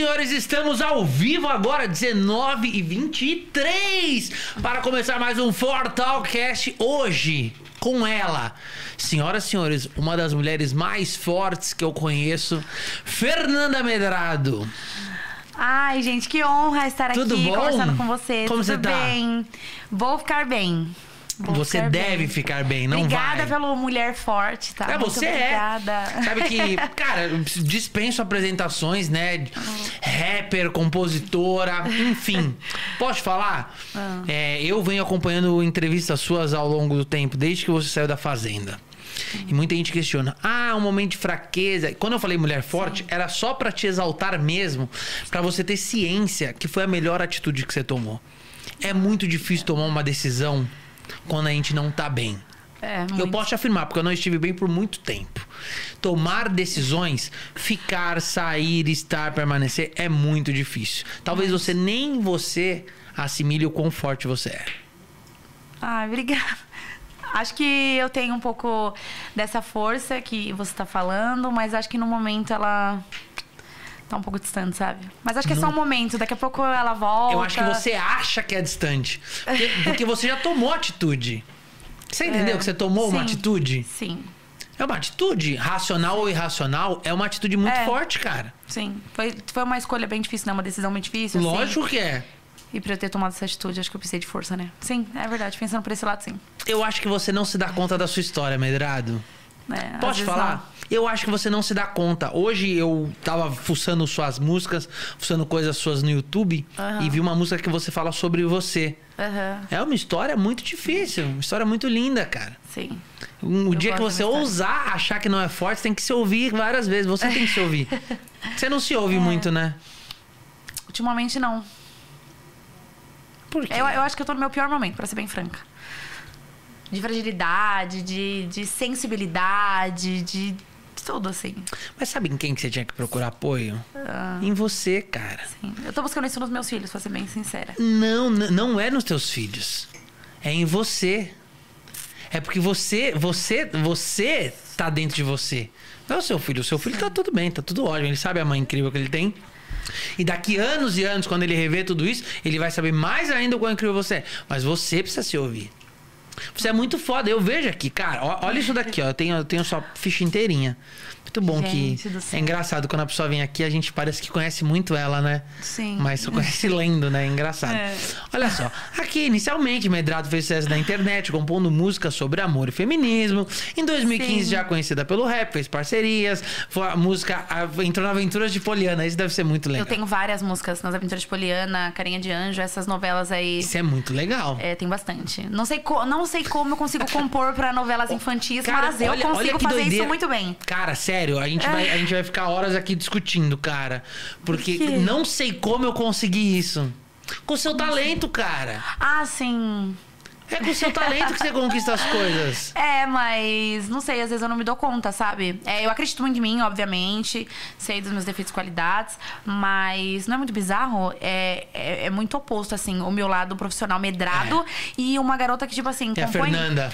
senhores, estamos ao vivo agora, 19 e 23 para começar mais um Fortalcast hoje com ela. Senhoras e senhores, uma das mulheres mais fortes que eu conheço, Fernanda Medrado. Ai, gente, que honra estar Tudo aqui bom? conversando com você. Como Tudo você tá? bem? Vou ficar bem. Vou Você deve bem. ficar bem, não Obrigada vai. pelo mulher forte, tá? É, Muito você obrigada. é. Sabe que, cara, eu dispenso apresentações, né? Rapper, compositora, enfim. Posso falar? Ah. É, eu venho acompanhando entrevistas suas ao longo do tempo, desde que você saiu da Fazenda. E muita gente questiona: ah, um momento de fraqueza. Quando eu falei mulher forte, era só pra te exaltar mesmo, pra você ter ciência que foi a melhor atitude que você tomou. É muito difícil tomar uma decisão quando a gente não tá bem. É, Eu posso te afirmar, porque eu não estive bem por muito tempo. Tomar decisões, ficar, sair, estar, permanecer, é muito difícil. Talvez você nem você assimile o quão forte você é. Ai, obrigada. Acho que eu tenho um pouco dessa força que você tá falando, mas acho que no momento ela tá um pouco distante, sabe? Mas acho que é só um momento, daqui a pouco ela volta. Eu acho que você acha que é distante. Porque, porque você já tomou atitude. Você entendeu É, que você tomou uma sim. atitude? Sim, É uma atitude, racional ou irracional, é uma atitude muito É. forte, cara. sim. Foi, foi uma escolha bem difícil, né? Uma decisão bem difícil. assim. Lógico que é. E pra eu ter tomado essa atitude, acho que eu precisei de força, né? Sim, é verdade. Pensando por esse lado, sim. Eu acho que você não se dá conta da sua história, Medrado. É, Posso vezes falar? Eu acho que você não se dá conta. Hoje eu tava fuçando suas músicas, fuçando coisas suas no YouTube Aham. e vi uma música que você fala sobre você. não. Aham, É uma história muito difícil, uma história muito linda, cara. sim. O Eu dia que você ousar achar que não é forte, você tem que se ouvir várias vezes. Você tem que se ouvir. Você não se É. ouve muito, né? Ultimamente, não. Por quê? Eu, eu acho que eu tô no meu pior momento, pra ser bem franca. De fragilidade, de, de sensibilidade, de tudo, assim. Mas sabe em quem que você tinha que procurar apoio? Ah. Em você, cara. Sim. Eu tô buscando isso nos meus filhos, pra ser bem sincera. Não, não é nos teus filhos. É em você. É porque você, você, você tá dentro de você. Não é o seu filho. O seu filho tá tudo bem, tá tudo ótimo. Ele sabe a mãe incrível que ele tem. E daqui anos e anos, quando ele rever tudo isso, ele vai saber mais ainda o quão incrível você é. Mas você precisa se ouvir. Você é muito foda. Eu vejo aqui, cara. ó- Olha isso daqui, ó. Eu tenho, eu tenho sua ficha inteirinha. Muito bom Gente que. É engraçado quando a pessoa vem aqui, a gente parece que conhece muito ela, né? Sim. Mas só conhece lendo, né? É engraçado. É. Olha só. Aqui, inicialmente, Medrado fez sucesso na internet, compondo músicas sobre amor e feminismo. Em 2015, Sim. já conhecida pelo rap, fez parcerias. Foi a música. entrou na Aventuras de Poliana. Isso deve ser muito legal. Eu tenho várias músicas nas Aventuras de Poliana, Carinha de Anjo, essas novelas aí. Isso é muito legal. É, tem bastante. Não sei, não sei como eu consigo compor pra novelas infantis, Cara, mas eu olha- consigo olha fazer doideira. isso muito bem. Cara, sério, a gente, vai, a gente vai ficar horas aqui discutindo, cara. Porque não sei como eu consegui isso. Com o seu talento, cara. Ah, sim. É com o seu talento que você conquista as coisas. É, mas não sei, às vezes eu não me dou conta, sabe? É, eu acredito muito em mim, obviamente, sei dos meus defeitos e qualidades, mas não é muito bizarro? É, é, é muito oposto, assim, o meu lado profissional medrado e uma garota que, tipo assim, É a. Fernanda.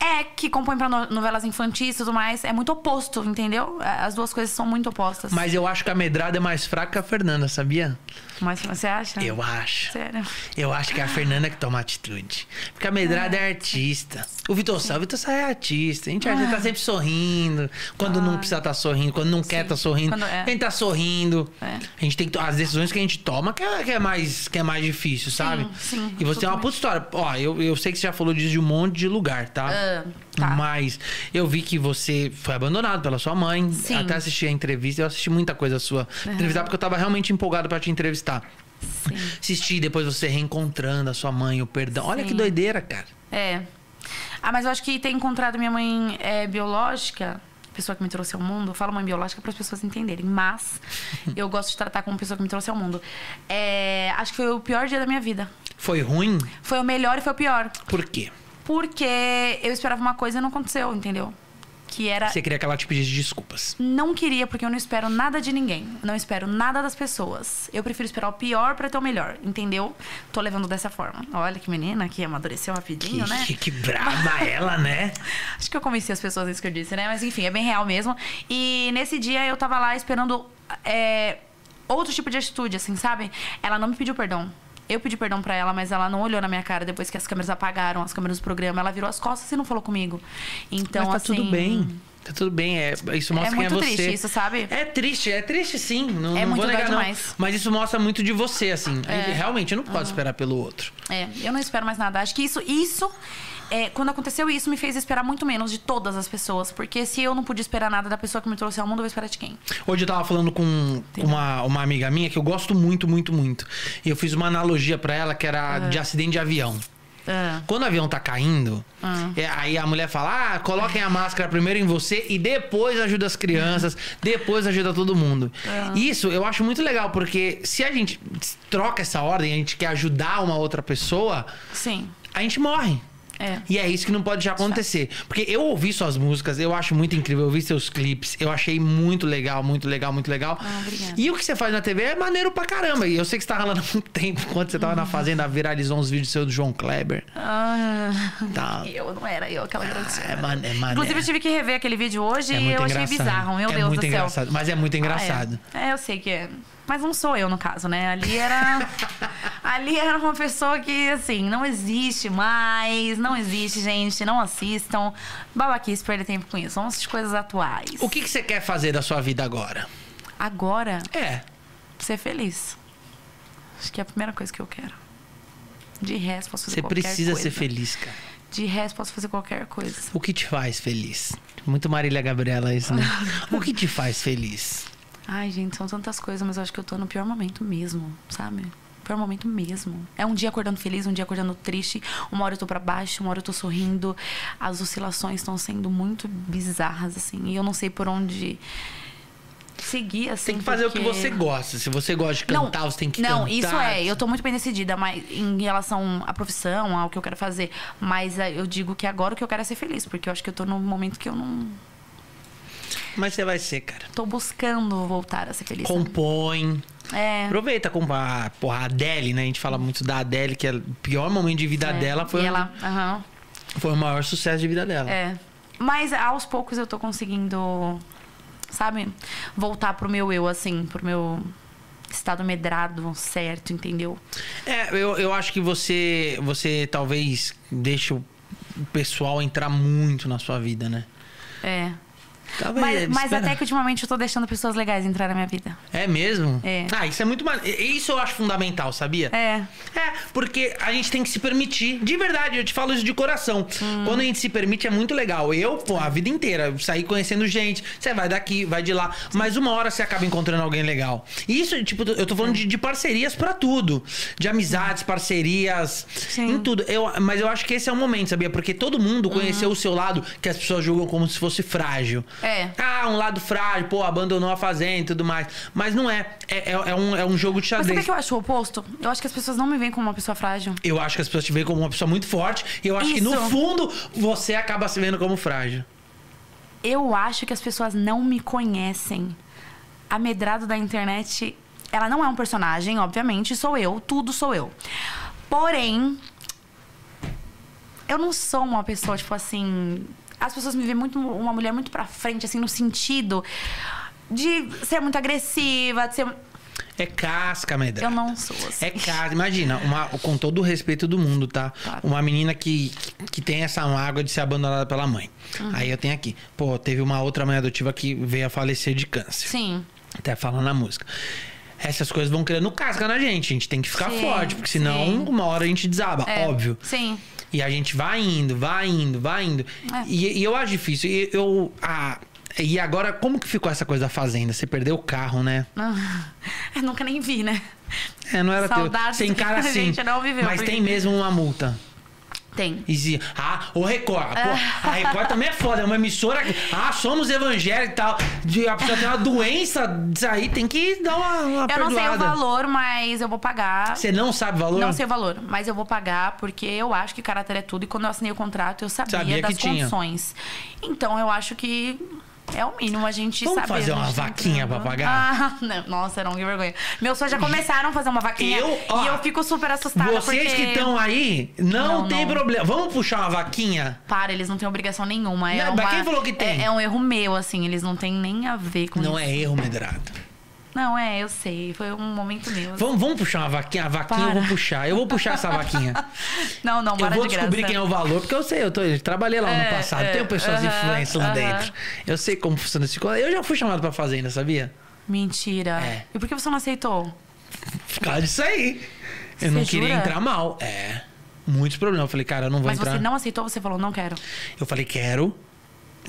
É, que compõe pra no- novelas infantis e tudo mais. É muito oposto, entendeu? É, As duas coisas são muito opostas. Mas eu acho que a Medrada é mais fraca que a Fernanda, sabia? Mas você acha? Eu acho. Sério. Eu acho que é a Fernanda que toma atitude. Porque a Medrada é, artista. O Vitor Sá, o Vitor Sá é artista. A gente a gente tá sempre sorrindo. Quando não precisa estar sorrindo, quando não quer estar sorrindo. Quando é. A gente tá sorrindo. É. A gente tem que. As decisões que a gente toma que é, que é mais, que é mais difícil, sabe? sim, E você tem uma puta história. Ó, eu, eu sei que você já falou disso de um monte de lugar, tá? Ah, tá. Mas eu vi que você foi abandonado pela sua mãe. Sim. Até assisti a entrevista. Eu assisti muita coisa sua. Entrevistar porque eu tava realmente empolgado pra te entrevistar. Sim. Assisti depois você reencontrando a sua mãe, o perdão. Olha Sim. que doideira, cara. É. Ah, mas eu acho que ter encontrado minha mãe é, biológica, pessoa que me trouxe ao mundo, eu falo mãe biológica para as pessoas entenderem, mas eu gosto de tratar como pessoa que me trouxe ao mundo. É, acho que foi o pior dia da minha vida. Foi ruim? Foi o melhor e foi o pior. Por quê? Porque eu esperava uma coisa e não aconteceu, entendeu? Que era. Você queria que ela te pedisse desculpas. Não queria, porque eu não espero nada de ninguém. Não espero nada das pessoas. Eu prefiro esperar o pior pra ter o melhor, entendeu? Tô levando dessa forma. Olha que menina que amadureceu rapidinho, Que, né? que, que braba ela, né? Acho que eu convenci as pessoas isso que eu disse, né? Mas enfim, é bem real mesmo. E nesse dia eu tava lá esperando é, outro tipo de atitude, assim, sabe? Ela não me pediu perdão. Eu pedi perdão pra ela, mas ela não olhou na minha cara depois que as câmeras apagaram, as câmeras do programa. Ela virou as costas e não falou comigo. Então, Mas tá assim. tudo bem. Tá tudo bem, é, isso mostra É quem é muito você. triste isso, sabe? É triste, é triste sim. Não, É não muito vou negar, demais. Mas isso mostra muito de você, assim. É. Realmente, eu não posso esperar pelo outro. É, eu não espero mais nada. Acho que isso, isso é, quando aconteceu isso, me fez esperar muito menos de todas as pessoas. Porque se eu não pude esperar nada da pessoa que me trouxe ao mundo, eu vou esperar de quem? Hoje eu tava falando com uma, uma amiga minha que eu gosto muito, muito, muito. E eu fiz uma analogia pra ela que era de acidente de avião. Ah, Quando o avião tá caindo, Ah. é, aí a mulher fala: ah, coloquem a máscara primeiro em você e depois ajuda as crianças, depois ajuda todo mundo. Isso eu acho muito legal, porque se a gente troca essa ordem, a gente quer ajudar uma outra pessoa, sim. a gente morre. É. E é isso que não pode já acontecer. Porque eu ouvi suas músicas, eu acho muito incrível, eu ouvi seus clipes, eu achei muito legal, muito legal, muito legal. Ah, obrigada. e o que você faz na TV é maneiro pra caramba. E eu sei que você tá ralando há muito tempo. Quando você tava na Fazenda, viralizou uns vídeos seus do João Kleber. Ah, Tá. eu não era eu, aquela garotinha. É, man, é maneiro. Inclusive, eu tive que rever aquele vídeo hoje É e eu achei engraçado. bizarro. Meu é Deus muito do céu. engraçado. Mas é muito engraçado. Ah, é. é, eu sei que é. Mas não sou eu, no caso, né? Ali era. ali era uma pessoa que, assim, não existe mais. Não existe, gente. Não assistam. Babaquice, perder tempo com isso. Vamos assistir coisas atuais. O que, que você quer fazer da sua vida agora? Agora, É. ser feliz. Acho que é a primeira coisa que eu quero. De resto, posso fazer Você qualquer precisa coisa. ser feliz, cara. De resto, posso fazer qualquer coisa. O que te faz feliz? Muito Marília Gabriela isso, né? o que te faz feliz? Ai, gente, são tantas coisas, mas eu acho que eu tô no pior momento mesmo, sabe? Pior momento mesmo. É um dia acordando feliz, um dia acordando triste. Uma hora eu tô pra baixo, uma hora eu tô sorrindo. As oscilações estão sendo muito bizarras, assim. E eu não sei por onde seguir, assim. Tem que fazer porque... o que você gosta. Se você gosta de cantar, você tem que não, cantar. isso é. Eu tô muito bem decidida mas, em relação à profissão, ao que eu quero fazer. Mas eh, eu digo que agora o que eu quero é ser feliz. Porque eu acho que eu tô num momento que eu não Mas você vai ser, cara. tô buscando voltar a ser feliz. sabe? Compõe. É. Aproveita com a, porra, a Adele, né? A gente fala muito da Adele, que é o pior momento de vida é. dela foi, E ela, aham. foi o maior sucesso de vida dela. É. Mas aos poucos eu tô conseguindo, sabe, voltar pro meu eu, assim, pro meu estado medrado certo, entendeu? É, eu, eu acho que você, você talvez deixe o pessoal entrar muito na sua vida, né? É. Talvez, Mas, mas espera. até que ultimamente eu tô deixando pessoas legais entrar na minha vida. É mesmo? É. Ah, isso é muito mal. Isso eu acho fundamental, sabia? É. É, porque a gente tem que se permitir. De verdade, eu te falo isso de coração. Hum. Quando a gente se permite é muito legal. Eu, pô, a vida inteira, saí conhecendo gente. Você vai daqui, vai de lá. Mas uma hora você acaba encontrando alguém legal. E isso, tipo, eu tô falando de, de parcerias pra tudo. De amizades, parcerias, Sim. em tudo. Eu, mas eu acho que esse é o momento, sabia? Porque todo mundo conheceu o seu lado que as pessoas julgam como se fosse frágil. É. Ah, um lado frágil, pô, abandonou a fazenda e tudo mais. Mas não é. É, é, é um, é um jogo de Mas xadrez. sabe o que eu acho o oposto? Eu acho que as pessoas não me veem como uma pessoa frágil. Eu acho que as pessoas te veem como uma pessoa muito forte e eu acho que no Isso. fundo você acaba se vendo como frágil. Eu acho que as pessoas não me conhecem. A Medrado da internet, ela não é um personagem, obviamente, sou eu, tudo sou eu. Porém, eu não sou uma pessoa, tipo assim. As pessoas me veem muito uma mulher muito pra frente, assim, no sentido de ser muito agressiva, de ser. É casca, medra. Eu não sou assim. É casca. Imagina, uma, com todo o respeito do mundo, tá? Claro. Uma menina que, que tem essa mágoa de ser abandonada pela mãe. Uhum. Aí eu tenho aqui. Pô, teve uma outra mãe adotiva que veio a falecer de câncer. Sim. Até falando na música. Essas coisas vão criando casca na gente. A gente tem que ficar Sim, forte, porque senão sim. uma hora a gente desaba, É, óbvio. Sim. E a gente vai indo, vai indo, vai indo. É. E, e eu acho difícil. E eu. Ah, e agora, como que ficou essa coisa da fazenda? Você perdeu o carro, né? Ah, Eu nunca nem vi, né? É, não era teu. Saudades Você encara que a assim. mas porque- tem mesmo uma multa. Tem. E ah, o Record. Pô, a Record também é foda. É uma emissora. que- Ah, somos evangélicos e tal. De, a pessoa tem uma doença. Isso aí tem que dar uma, uma Eu não sei o perdoada. valor, mas eu vou pagar. Você não sabe o valor? Não sei o valor, mas eu vou pagar porque eu acho que caráter é tudo. E quando eu assinei o contrato, eu sabia, Sabia das tinha. condições. Então eu acho que é o mínimo a gente Vamos saber. fazer a uma vaquinha pra pagar? Ah, não. Nossa, não, que vergonha. Meus fãs já começaram a fazer uma vaquinha. Eu, ó, e eu fico super assustada. Vocês porque... que estão aí, não, Não, tem não. problema. Vamos puxar uma vaquinha? Para, eles não têm obrigação nenhuma. É Não, mas uma- quem falou que tem? É, é um erro meu, assim. Eles não têm nem a ver com Não isso. é erro, medrado. Não, é, eu sei. Foi um momento meu. Vamos, vamos puxar uma vaquinha? A vaquinha eu Para. vou puxar. Eu vou puxar essa vaquinha. Não, não, Eu para vou de descobrir graça. quem é o valor, porque eu sei, eu, tô, eu trabalhei lá no É, passado. é, Tenho pessoas aham, influentes lá aham. dentro. Eu sei como funciona esse. Eu já fui chamado pra fazenda, sabia? Mentira. É. E por que você não aceitou? Por causa disso aí. Eu não Você queria jura? entrar mal. É. Muitos problemas. Eu falei, cara, eu não vou Mas entrar. você não aceitou, você falou, não quero. Eu falei, quero.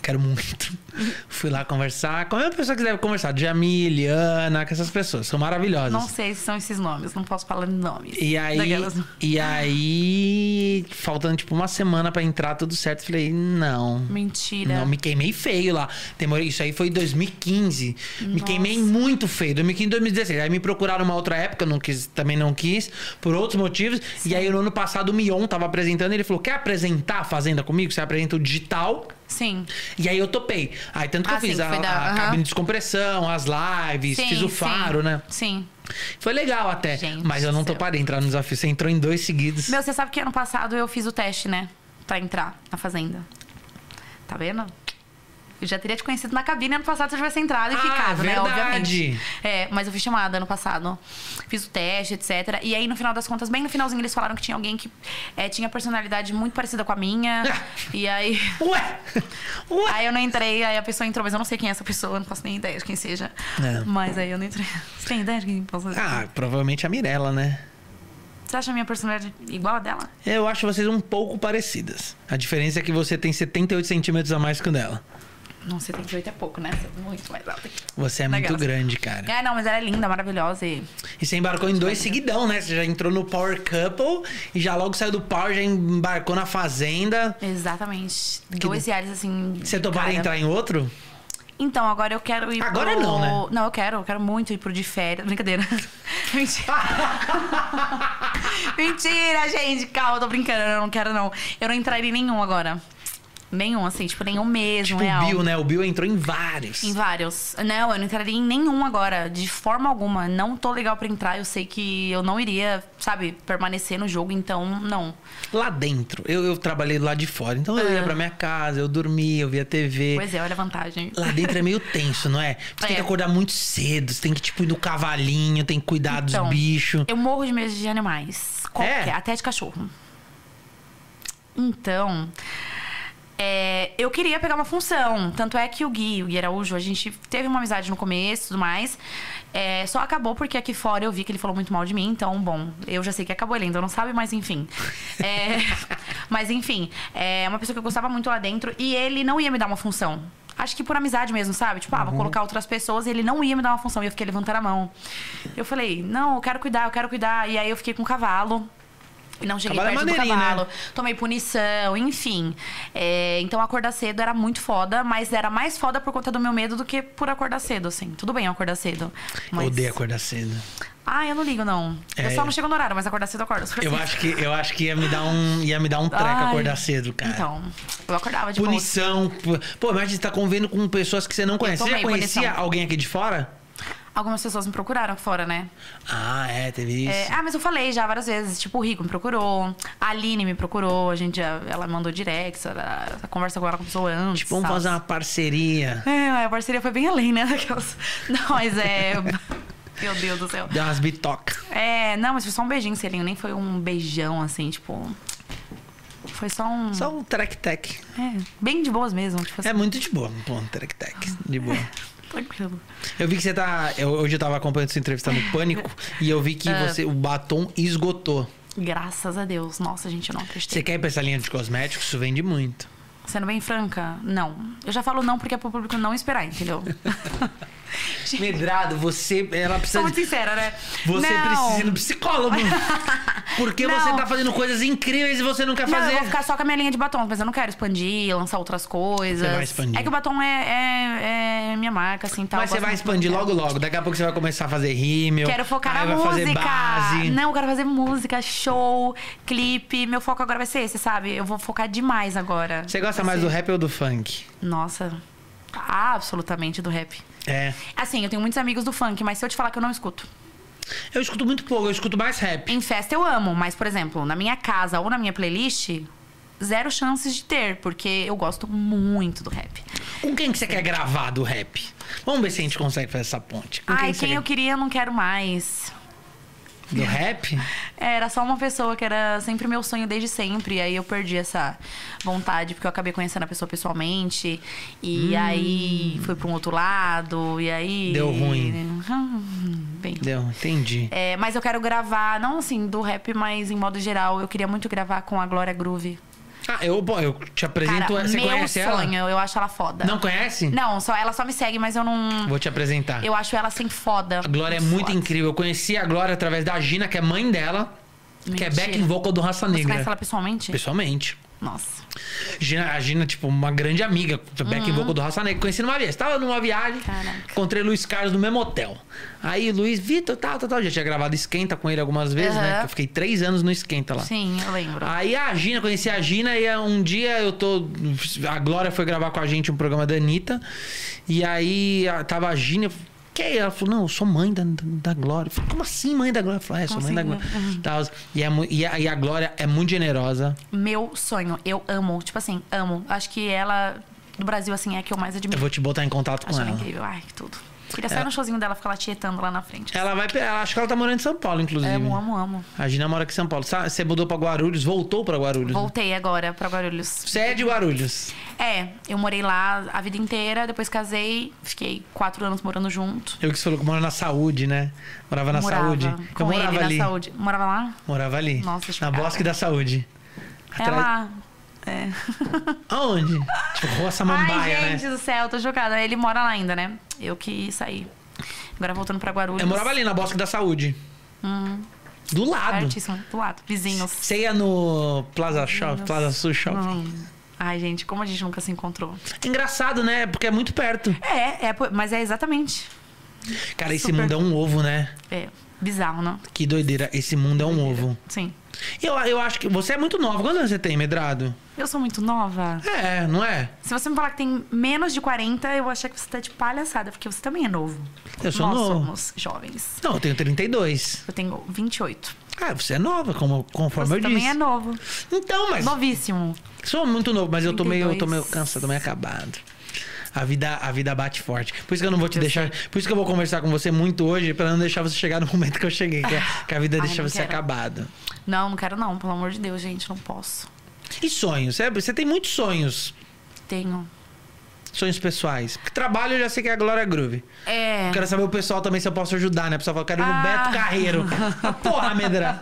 Quero muito. Fui lá conversar com a mesma pessoa que deve conversar. Jamile, Ana, com essas pessoas. São maravilhosas. Não sei se são esses nomes, não posso falar nomes. E aí, Daquelas- e aí, faltando tipo uma semana pra entrar tudo certo, falei, não. Mentira. Não, me queimei feio lá. Demorei, isso aí foi em 2015. Me queimei muito feio. 2015, 2016. Aí me procuraram uma outra época, não quis, também não quis, por outros motivos. E aí no ano passado o Mion tava apresentando, ele falou: quer apresentar a Fazenda comigo? Você apresenta o digital. Sim. E aí eu topei. Aí tanto que Ah, eu fiz sim, a, da- a cabine de descompressão, as lives, sim fiz o sim. faro, né? Sim. Foi legal até. Gente mas eu não toparei entrar no desafio. Você entrou em dois seguidos. Meu, você sabe que ano passado eu fiz o teste, né? Pra entrar na fazenda. Tá vendo? Eu já teria te conhecido na cabine ano passado se eu tivesse entrado e Ah, ficado, né? verdade. Obviamente. É, mas eu fui chamada ano passado. Fiz o teste, etc. E aí, no final das contas, bem no finalzinho, eles falaram que tinha alguém que é, tinha personalidade muito parecida com a minha. e aí. Ué! Ué! Aí eu não entrei, aí a pessoa entrou, mas eu não sei quem é essa pessoa, não faço nem ideia de quem seja. É. Mas aí eu não entrei. Você tem ideia de quem possa ser? Ah, provavelmente a Mirella, né? Você acha a minha personalidade igual a dela? Eu acho vocês um pouco parecidas. A diferença é que você tem 78 centímetros a mais que o dela. Não, 78 é pouco, né? Você é muito mais alta que Você é Legal. muito grande, cara. É, não, mas ela é linda, maravilhosa e. E você embarcou em dois seguidão, né? Você já entrou no Power Couple e já logo saiu do Power, já embarcou na Fazenda. Exatamente. Dois reais assim. Você toparia cara. entrar em outro? Então, agora eu quero ir Agora pro... não, né? Não, eu quero, eu quero muito ir pro de férias. Brincadeira. Mentira. Mentira, gente. Calma, eu tô brincando. Eu não quero, não. Eu não entraria em nenhum agora. Nenhum, assim, tipo, nenhum mesmo, Tipo real. o Bill, né? O Bill entrou em vários. Em vários. Não, eu não entraria em nenhum agora, de forma alguma. Não tô legal pra entrar. Eu sei que eu não iria, sabe, permanecer no jogo, então não. Lá dentro. Eu, eu trabalhei lá de fora. Então eu ia Ah. pra minha casa, eu dormia, eu via TV. Pois é, olha a vantagem. Lá dentro é meio tenso, não é? Você tem É. que acordar muito cedo, você tem que, tipo, ir no cavalinho, tem que cuidar Então, dos bichos. Eu morro de medo de animais. Qualquer, É? até de cachorro. Então, é, eu queria pegar uma função. Tanto é que o Gui, o Gui Araújo, a gente teve uma amizade no começo e tudo mais. É, só acabou porque aqui fora eu vi que ele falou muito mal de mim. Então, bom, eu já sei que acabou, ele ainda não sabe, mas enfim. É, mas enfim, é uma pessoa que eu gostava muito lá dentro e ele não ia me dar uma função. Acho que por amizade mesmo, sabe? Tipo, ah, Uhum. vou colocar outras pessoas e ele não ia me dar uma função. E eu fiquei levantando a mão. Eu falei, não, eu quero cuidar, eu quero cuidar. E aí eu fiquei com o cavalo. Não cheguei Cavalo é perto do maneirinho, cavalo. né? Tomei punição, enfim. É, então acordar cedo era muito foda, mas era mais foda por conta do meu medo do que por acordar cedo, assim. Tudo bem eu acordar cedo. Eu Mas... odeio acordar cedo. Ah, eu não ligo, não. É, eu só eu- não chego no horário, mas acordar cedo eu acordo. Eu cedo. acho que, eu acho que ia me dar um, ia me dar um treco Ai, acordar cedo, cara. Então, eu acordava de. Punição. Pô, imagina você tá convivendo com pessoas que você não conhece. Você já conhecia punição. alguém aqui de fora? Algumas pessoas me procuraram fora, né? Ah, é, teve isso. É, ah, mas eu falei já várias vezes. Tipo, o Rico me procurou, a Aline me procurou, a gente já, ela mandou direct, a, a conversa com ela começou antes. tipo, vamos tal. fazer uma parceria. É, a parceria foi bem além, né? Daquelas... Não, mas é. Meu Deus do céu. Deu umas bitocas. É, não, mas foi só um beijinho, selinho. Nem foi um beijão, assim, tipo. Foi só um. Só um trek-tec. É, bem de boas mesmo. Tipo assim, É muito de boa. Um trek-tec. De boa. Tranquilo. Eu vi que você tá. eu- hoje eu tava acompanhando sua entrevista no Pânico e eu vi que Ah. você, o batom esgotou. Graças a Deus. Nossa, gente, eu não acreditei. Você quer ir pra essa linha de cosméticos? Isso vende muito. Sendo bem franca, não. Eu já falo não porque é pro público não esperar, entendeu? Medrado, você. Ela precisa. Sou muito sincera, né? Você não. precisa ir no psicólogo. Porque Não. você tá fazendo coisas incríveis e você não quer Não, fazer. eu vou ficar só com a minha linha de batom, mas eu não quero expandir, lançar outras coisas. Você vai expandir. É que o batom é, é, é minha marca, assim, tal. Mas você vai expandir logo, logo. Daqui a pouco você vai começar a fazer rímel. Quero focar aí na vai fazer música. base. Não, eu quero fazer música, show, clipe. Meu foco agora vai ser esse, sabe? Eu vou focar demais agora. Você gosta Vai mais ser- do rap ou do funk? Nossa, absolutamente do rap. É. Assim, eu tenho muitos amigos do funk, mas se eu te falar que eu não escuto. Eu escuto muito pouco, eu escuto mais rap. Em festa eu amo, mas, por exemplo, na minha casa ou na minha playlist, zero chances de ter, porque eu gosto muito do rap. Com quem que você quer gravar do rap? Vamos ver se a gente consegue fazer essa ponte. Com Ai, quem quer- eu queria, eu não quero mais. Do rap? É, Era só uma pessoa que era sempre meu sonho desde sempre. E aí eu perdi essa vontade, porque eu acabei conhecendo a pessoa pessoalmente. E aí fui pra um outro lado. E aí. Hum. Deu ruim. Bem. Deu, entendi. É, mas eu quero gravar, não assim, do rap, mas em modo geral. Eu queria muito gravar com a Glória Groove. Ah, eu, bom, eu te apresento. Cara, você meu conhece sonho, ela? eu acho ela foda. Não conhece? Não, só, ela só me segue, mas eu não. Vou te apresentar. Eu acho ela assim foda. A Glória é muito foda. incrível. Eu conheci a Glória através da Gina, que é mãe dela, que é Mentira. backing vocal do Raça Você Negra. conhece ela pessoalmente? Pessoalmente. Nossa. Gina, a Gina, tipo, uma grande amiga, back vocal do Raça Negra. Conheci numa viagem. Tava numa viagem, Uhum. Caraca. encontrei Luiz Carlos no mesmo hotel. Aí, Luiz, Vitor, tal, tal, tal. Já tinha gravado Esquenta com ele algumas vezes, né? Aham. Que eu fiquei três anos no Esquenta lá. Sim, eu lembro. Aí a Gina, conheci a Gina e um dia eu tô. A Glória foi gravar com a gente um programa da Anitta. E aí tava a Gina. Que é? Ela falou, não, eu sou mãe da, da Glória. Eu falei, como assim, mãe da Glória? Eu falei, é, sou Como mãe da assim, Glória. Tal. E, é e, a, e a Glória é muito generosa. Meu sonho, eu amo. Tipo assim, amo. Acho que ela, do Brasil, assim, é a que eu mais Eu admiro. vou te botar em contato com Acho ela. incrível. Ai, que tudo. Queria sair É. no showzinho dela, ficar lá tietando lá na frente. Ela vai. ela- Acho que ela tá morando em São Paulo, inclusive. Amo, amo, amo. A Gina mora aqui em São Paulo. Você mudou pra Guarulhos, voltou pra Guarulhos. né? Voltei agora pra Guarulhos. Você é de Guarulhos. É, eu morei lá a vida inteira, depois casei, fiquei quatro anos morando junto. Eu que você falou que mora na saúde, né? Morava na morava saúde. com eu morava ele ali. na saúde. Morava lá? Morava ali. Nossa, Na. Bosque da Saúde. É Atrás- lá. É. Aonde? Tipo, Rua Samambaia, Ai, gente né? do céu, tô chocada. Ele mora lá ainda, né? Eu que saí. Agora voltando pra Guarulhos. Eu morava ali na Bosque da Saúde. Do lado. Pertíssimo, do lado. Vizinhos. Você ia no Plaza Shop, Vizinhos. Plaza Sul Shop. Hum. Ai, gente, como a gente nunca se encontrou. Engraçado, né? Porque é muito perto. É, é, mas é exatamente. Cara, esse Super. mundo é um ovo, né? É. Bizarro, não? Que doideira. Esse mundo é um ovo. Sim. Eu, eu acho que você é muito nova. Quantos anos você tem, Medrado? Eu sou muito nova. É, não é? Se você me falar que tem menos de 40, eu achar que você tá de palhaçada, porque você também é novo. Eu sou Nós novo. somos jovens. Não, eu tenho 32. Eu tenho 28. Ah, você é nova, como, conforme Você eu também disse. é novo. Então, mas. Novíssimo. Sou muito novo, mas eu tô meio, eu tô meio 32. cansado, tô meio acabado. A vida, a vida bate forte. Por isso que eu não vou te Eu deixar. Por isso que eu vou conversar com você muito hoje, pra não deixar você chegar no momento que eu cheguei, que, a- que a vida Ai, deixa você quero. acabado. Não, não quero não. Pelo amor de Deus, gente. Não posso. E sonhos? Você, você tem muitos sonhos. Tenho. Sonhos pessoais. Porque trabalho eu já sei que é a Glória Groove. É. Eu quero saber o pessoal também se eu posso ajudar, né? O pessoal fala, quero ir no Ah. Beto Carreiro. Ah, Porra, Medra.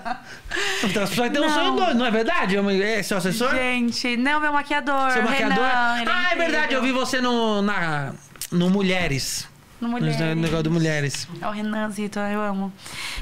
Então, as pessoas têm um sonho doido, não é verdade? É seu assessor? Gente, não, meu maquiador. Seu maquiador? Renan, ele ah, é incrível. verdade, eu vi você no, na, no Mulheres. No No Mulheres. negócio do Mulheres. É o Renanzito, eu amo.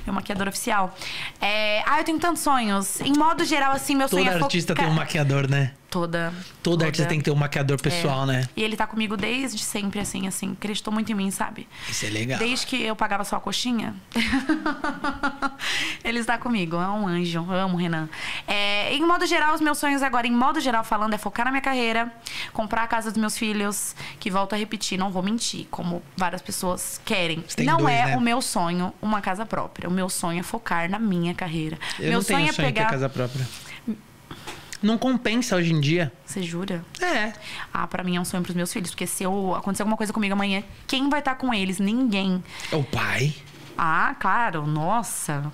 Meu maquiador oficial. É... Ah, eu tenho tantos sonhos. Em modo geral, assim, meu sonho Toda é artista focar- tem um maquiador, né? Toda. Toda artista tem que ter um maquiador pessoal, É. né? E ele tá comigo desde sempre, assim, assim. Acreditou muito em mim, sabe? Isso é legal. Desde que eu pagava só a coxinha. ele está comigo. É um anjo. Eu amo o Renan. É, em modo geral, os meus sonhos agora, em modo geral falando, é focar na minha carreira, comprar a casa dos meus filhos, que volto a repetir, não vou mentir, como várias pessoas querem. Você Não dois, é né? o meu sonho uma casa própria. O meu sonho é focar na minha carreira. Eu meu não tenho sonho é sonho ter pegar. casa própria. Não compensa hoje em dia. Você jura? É. Ah, pra mim é um sonho pros meus filhos. Porque se eu acontecer alguma coisa comigo amanhã, quem vai estar com eles? Ninguém. É o pai. Ah, claro. Nossa.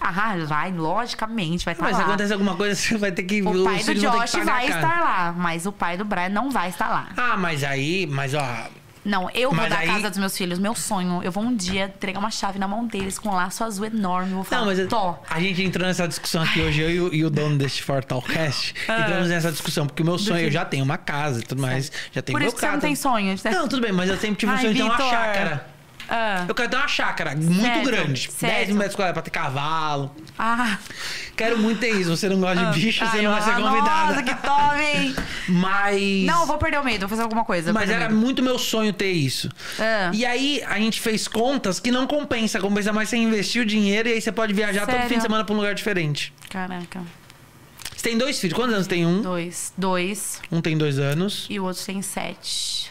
Ah, vai, logicamente, vai estar Mas se lá. acontecer alguma coisa, você vai ter que. O pai do Josh vai estar lá, mas o pai do Brian não vai estar lá. Ah, mas aí. Mas ó. Não, eu vou Mas dar aí- a casa dos meus filhos. Meu sonho, eu vou um dia entregar uma chave na mão deles com um laço azul enorme. Vou falar, Não, mas Tó. a gente entrou nessa discussão aqui hoje, eu e o, e o dono deste Fortalcast. Ah. Entramos nessa discussão, porque o meu sonho, eu já tenho uma casa e tudo mais. Já tenho Por meu isso que você carro. não tem sonho. né? Não, tudo bem, mas eu sempre tive um Ai, sonho de ter uma chácara. Ah, Eu quero ter uma chácara muito Certo, grande. Tipo, certo. 10 mil metros quadrados pra ter cavalo. ah, Quero muito ter isso. Você não gosta de bicho, você Ai, não vai ser ah, convidada. Nossa, que top, hein? Mas. Não, eu vou perder o medo, vou fazer alguma coisa. Mas era muito meu sonho ter isso. Ah. E aí a gente fez contas que não compensa. Compensa mais você investir o dinheiro e aí você pode viajar todo Sério? fim de semana pra um lugar diferente. Caraca. Você tem dois filhos. Quantos anos tem um? Dois. Dois. Um tem dois anos. E o outro tem sete.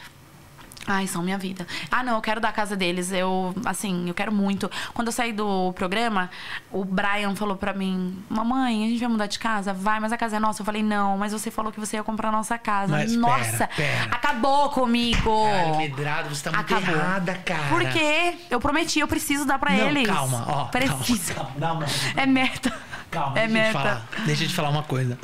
Ai, são minha vida. Ah, não, eu quero dar a casa deles. Eu, assim, eu quero muito. Quando eu saí do programa, o Brian falou pra mim: Mamãe, a gente vai mudar de casa? Vai, mas a casa é nossa. Eu falei: Não, mas você falou que você ia comprar a nossa casa. Mas nossa, pera, pera. acabou comigo. Caralho, Medrado, você tá muito Acabou. errada, cara. Por quê? Eu prometi, eu preciso dar pra Não, eles. calma, ó. Preciso. Calma, calma, É meta. Calma, é deixa eu te falar. Deixa eu te falar uma coisa.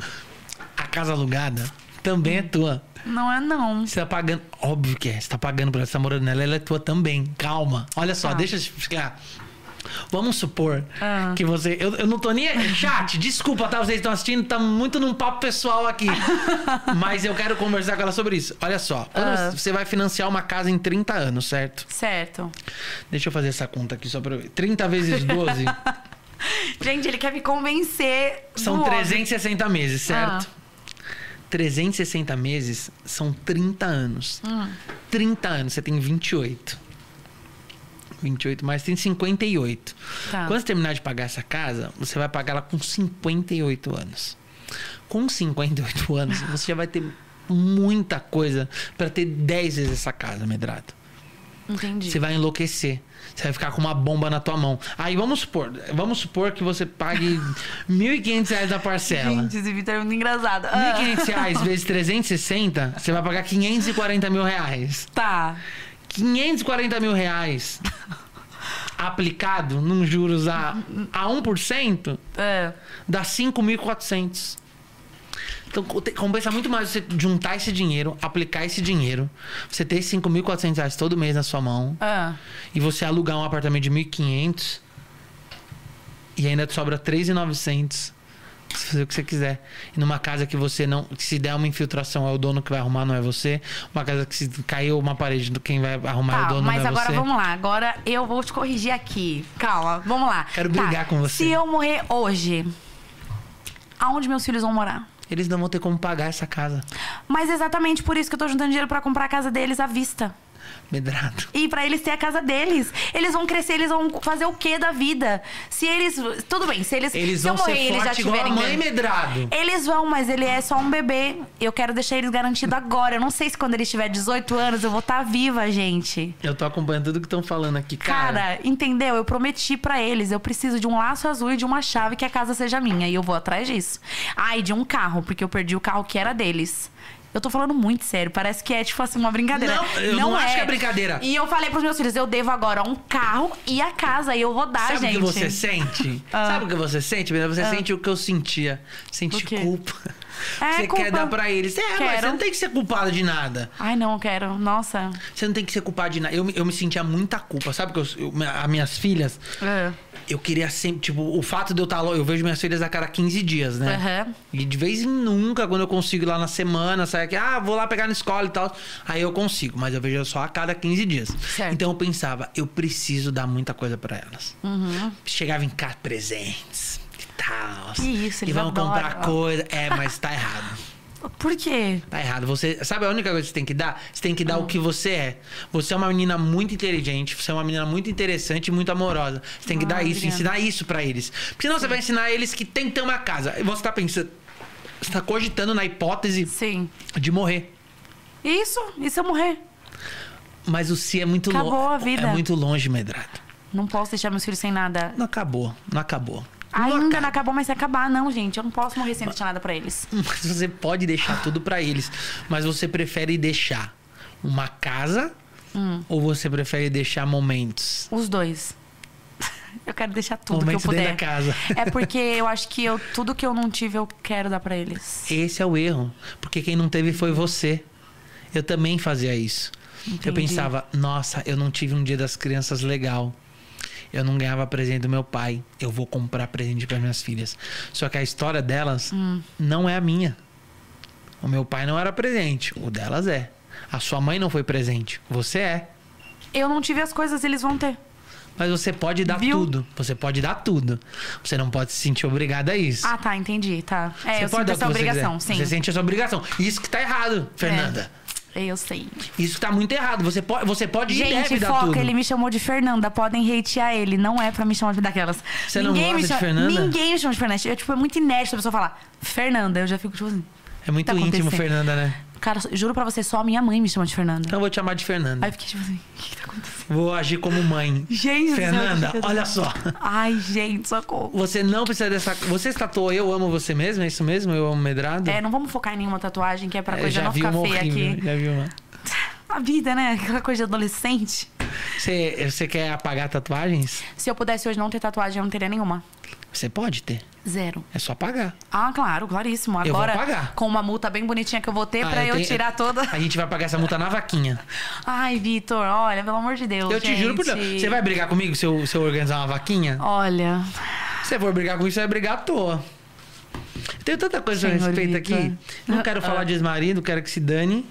A casa alugada também é tua. Não é, não. Você tá pagando. Óbvio que é. Você tá pagando por ela, você tá morando nela, ela é tua também. Calma. Olha só, Tá. deixa eu te explicar. Vamos supor Ah. que você. Eu, eu não tô nem. Chat, desculpa, tá? Vocês estão assistindo, tá muito num papo pessoal aqui. Mas eu quero conversar com ela sobre isso. Olha só, quando Ah. você vai financiar uma casa em 30 anos, certo? Certo. Deixa eu fazer essa conta aqui só pra eu ver. 30 vezes 12 Gente, ele quer me convencer. são do óbvio. 360 meses, certo? Ah. 360 meses são 30 anos. Hum. 30 anos, você tem 28. 28 mais tem 58. Tá. Quando você terminar de pagar essa casa, você vai pagar ela com 58 anos. Com 58 anos, você já vai ter muita coisa para ter 10 vezes essa casa, Medrado. Entendi. Você vai enlouquecer. Você vai ficar com uma bomba na tua mão. Aí vamos supor, vamos supor que você pague 1.500 reais da parcela. Gente, esse Vitor é muito engraçado. Ah. 1.500 reais vezes 360, você vai pagar 540 mil reais. Tá. 540 mil reais aplicado num juros a, a 1%, É. dá 5.400. Então compensa muito mais você juntar esse dinheiro, aplicar esse dinheiro, você ter 5.400 reais todo mês na sua mão Ah. e você alugar um apartamento de 1.500 e ainda te sobra 3.900. Você fazer o que você quiser. E numa casa que você não. Que se der uma infiltração é o dono que vai arrumar, não é você. Uma casa que se caiu uma parede, quem vai arrumar é o Tá, dono, mas não é agora você. vamos lá. Agora eu vou te corrigir aqui. Calma, vamos lá. Quero Tá, brigar com você. Se eu morrer hoje, aonde meus filhos vão morar? Eles não vão ter como pagar essa casa. Mas exatamente por isso que eu tô juntando dinheiro pra comprar a casa deles à vista. Medrado. E pra eles ter a casa deles. Eles vão crescer, eles vão fazer o quê da vida? Se eles. Tudo bem, se eles. Eles se vão morrer, ser eles já fortes igual a tiverem. mãe, Medrado. Eles vão, mas ele é só um bebê. Eu quero deixar eles garantidos agora. Eu não sei se quando eles tiver 18 anos eu vou estar viva, gente. Eu tô acompanhando tudo que estão falando aqui, cara. Cara, entendeu? Eu prometi pra eles, eu preciso de um laço azul e de uma chave que a casa seja minha. E eu vou atrás disso. Ah, e de um carro, porque eu perdi o carro que era deles. Eu tô falando muito sério, parece que é tipo assim uma brincadeira. Não, eu não acho que é brincadeira. E eu falei pros meus filhos, eu devo agora um carro e a casa e eu vou dar, Sabe gente. o que você sente? Ah. Sabe o que você sente? Você sente o que eu sentia. Sente culpa. É, você culpa. quer dar pra eles. É, mas Quero. você não tem que ser culpado de nada. Ai, não, eu quero. Nossa. Você não tem que ser culpado de nada. Eu, me- eu me sentia muita culpa. Sabe que eu, eu, as minhas filhas, É. eu queria sempre, tipo, o fato de eu estar lá, eu vejo minhas filhas a cada 15 dias, né? Aham. E de vez em nunca, quando eu consigo ir lá na semana, sai aqui, ah, vou lá pegar na escola e tal. Aí eu consigo, mas eu vejo só a cada 15 dias. Certo. Então eu pensava, eu preciso dar muita coisa pra elas. Uhum. Chegava em casa, presentes e tal. Que isso, E eles vão adoram. comprar coisa. É, mas tá errado. Por quê? Tá errado. Você sabe a única coisa que você tem que dar? Você tem que dar o que você é. Você é uma menina muito inteligente, você é uma menina muito interessante e muito amorosa. Você tem que Ah, dar isso, obrigada. ensinar isso pra eles. Porque senão você vai ensinar eles que tem que ter uma casa. E você tá pensando, você tá cogitando na hipótese Sim. de morrer. Isso, e se eu morrer? Mas o se é muito longe. Acabou a vida. É muito longe, Medrado. Não posso deixar meus filhos sem nada. Não acabou, não acabou. Ainda não acabou, mas se acabar, não, gente. Eu não posso morrer sem deixar nada pra eles. Mas você pode deixar tudo pra eles. Mas você prefere deixar uma casa Hum. ou você prefere deixar momentos? Os dois. Eu quero deixar tudo Momentos que eu puder. da casa. É porque eu acho que eu, tudo que eu não tive, eu quero dar pra eles. Esse é o erro. Porque quem não teve foi você. Eu também fazia isso. Eu Entendi. pensava, nossa, eu não tive um dia das crianças legal. Eu não ganhava presente do meu pai. Eu vou comprar presente para minhas filhas. Só que a história delas Hum. não é a minha. O meu pai não era presente. O delas é. A sua mãe não foi presente. Você é. Eu não tive as coisas, eles vão ter. Mas você pode dar Viu? tudo. Você pode dar tudo. Você não pode se sentir obrigada a isso. Ah, tá, entendi, tá. É, você eu pode sinto essa obrigação, sim. Você sente essa obrigação. Isso que tá errado, Fernanda. É, eu sei. Isso tá muito errado. Você pode, você pode e deve Gente, dar foca, tudo. ele me chamou de Fernanda. Podem hatear ele. Não é pra me chamar de daquelas. Você não me gosta de chama, Fernanda? Ninguém me chama de Fernanda. Eu, tipo, é muito inédito a pessoa falar Fernanda. Eu já fico tipo assim. É muito Tá íntimo. Fernanda, né? Cara, juro pra você, só a minha mãe me chama de Fernanda. Então eu vou te chamar de Fernanda. Aí eu fiquei tipo assim, o que, que tá acontecendo? Vou agir como mãe. Gente, Fernanda, eu- olha só. Ai, gente, socorro. Você não precisa dessa. Você tatuou Eu Amo Você Mesmo? É isso mesmo? Eu Amo Medrado? É, não vamos focar em nenhuma tatuagem, que é pra É, coisa não ficar feia horrível, aqui. Já vi uma. A vida, né? Aquela coisa de adolescente. Você, você quer apagar tatuagens? Se eu pudesse hoje não ter tatuagem, eu não teria nenhuma. Você pode ter. Zero. É só pagar. Ah, claro, claríssimo. Eu vou Agora, pagar. com uma multa bem bonitinha que eu vou ter Ah, pra eu, tenho- tirar toda. A gente vai pagar essa multa na vaquinha. Ai, Vitor, olha, pelo amor de Deus. Eu te juro por Deus. gente. Você vai brigar comigo se eu, se eu organizar uma vaquinha? Olha. Se você for brigar comigo, você vai brigar à toa. Tem tanta coisa a respeito aqui. Não quero Ah. falar de ex-marido, quero que se dane.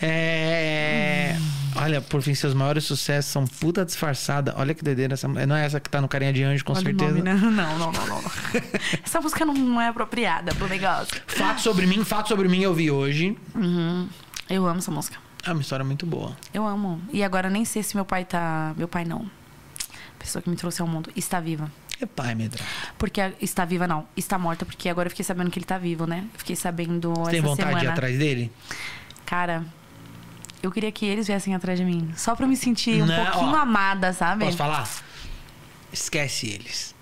É... Olha, por fim, seus maiores sucessos são puta disfarçada. Olha que doideira. Essa... Não é essa que tá no Carinha de Anjo, com olha certeza. nome, né? Não, não, não, não. não. Essa música não, não é apropriada pro negócio. Fato sobre mim, fato sobre mim eu vi hoje. Uhum. Eu amo essa música. É uma história muito boa. Eu amo. E agora nem sei se meu pai tá. Meu pai não. A pessoa que me trouxe ao mundo está viva. É pai, Medra. Porque a- está viva, não. Está morta, porque agora eu fiquei sabendo que ele tá vivo, né? Fiquei sabendo Você tem vontade semana. de ir atrás dele? Cara, eu queria que eles viessem atrás de mim. Só pra eu me sentir um Não, pouquinho ó, amada, sabe? Posso falar? Esquece eles.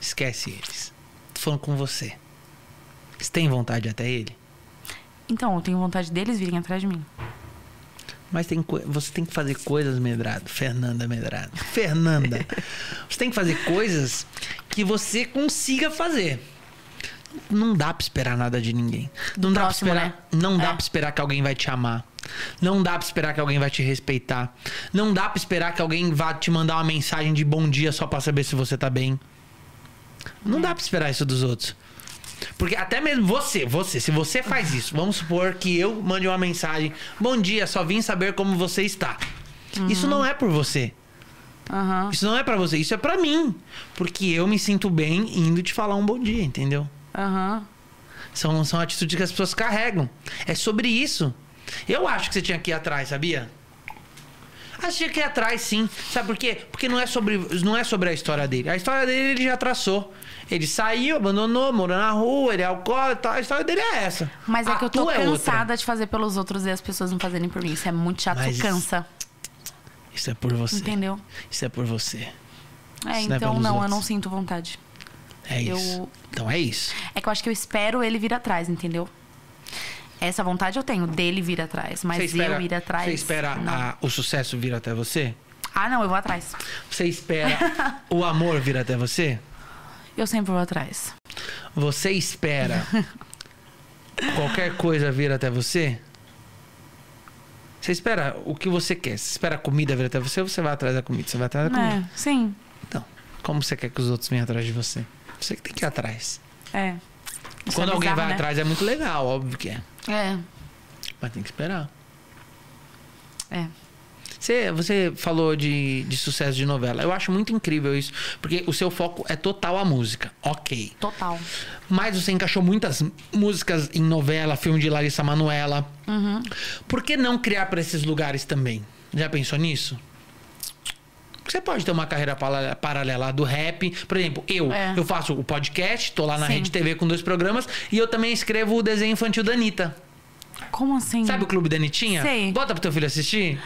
Esquece eles. Tô falando com você. Você tem vontade até ele? Então, eu tenho vontade deles virem atrás de mim. Mas tem você tem que fazer coisas, Medrado. Fernanda Medrado. Fernanda. você tem que fazer coisas que você consiga fazer. Não dá pra esperar nada de ninguém. Não dá próximo, pra esperar, não dá É. pra esperar que alguém vai te amar. Não dá pra esperar que alguém vai te respeitar. Não dá pra esperar que alguém vá te mandar uma mensagem de bom dia só pra saber se você tá bem. Não dá pra esperar isso dos outros. Porque até mesmo você, você, se você faz isso, vamos supor que eu mande uma mensagem: Bom dia, só vim saber como você está. Isso não é por você. Aham, Isso não é pra você, isso é pra mim. Porque eu me sinto bem indo te falar um bom dia, entendeu? aham. São, são atitudes que as pessoas carregam. É sobre isso. Eu acho que você tinha que ir atrás, sabia? Acho que ir atrás, sim. Sabe por quê? Porque não é sobre, não é sobre a história dele. A história dele ele já traçou. Ele saiu, abandonou, morou na rua, ele é alcoólatra. A história dele é essa. Mas é A que eu tô é cansada de fazer pelos outros e as pessoas não fazerem por mim. Isso é muito chato, Mas cansa. Isso é por você. Entendeu? Isso é por você. É, Isso não é então não, eu não sinto vontade. É Eu- isso. Então é isso. É que eu acho que eu espero ele vir atrás, entendeu? Essa vontade eu tenho, dele vir atrás. Mas espera, eu ir atrás. Você espera a- o sucesso vir até você? Ah, não, eu vou atrás. Você espera o amor vir até você? Eu sempre vou atrás. Você espera qualquer coisa vir até você? Você espera o que você quer. Você espera a comida vir até você ou você vai atrás da comida? Você vai atrás da comida. É, sim. Então, como você quer que os outros venham atrás de você? Você que tem que ir atrás. É. Isso Quando é alguém bizarro, vai né? atrás é muito legal, óbvio que é. É. Mas tem que esperar. É. Você, você falou de, de sucesso de novela. Eu acho muito incrível isso. Porque o seu foco é total a música. Ok. Total. Mas você encaixou muitas músicas em novela, filme de Larissa Manoela. Uhum. Por que não criar para esses lugares também? Já pensou nisso? Você pode ter uma carreira paralela do rap. Por exemplo, eu, É. eu faço o podcast, tô lá na Sim. Rede TV com dois programas e eu também escrevo o desenho infantil da Anitta. Como assim? Sabe o Clube da Anitinha? Sei. Bota pro teu filho assistir.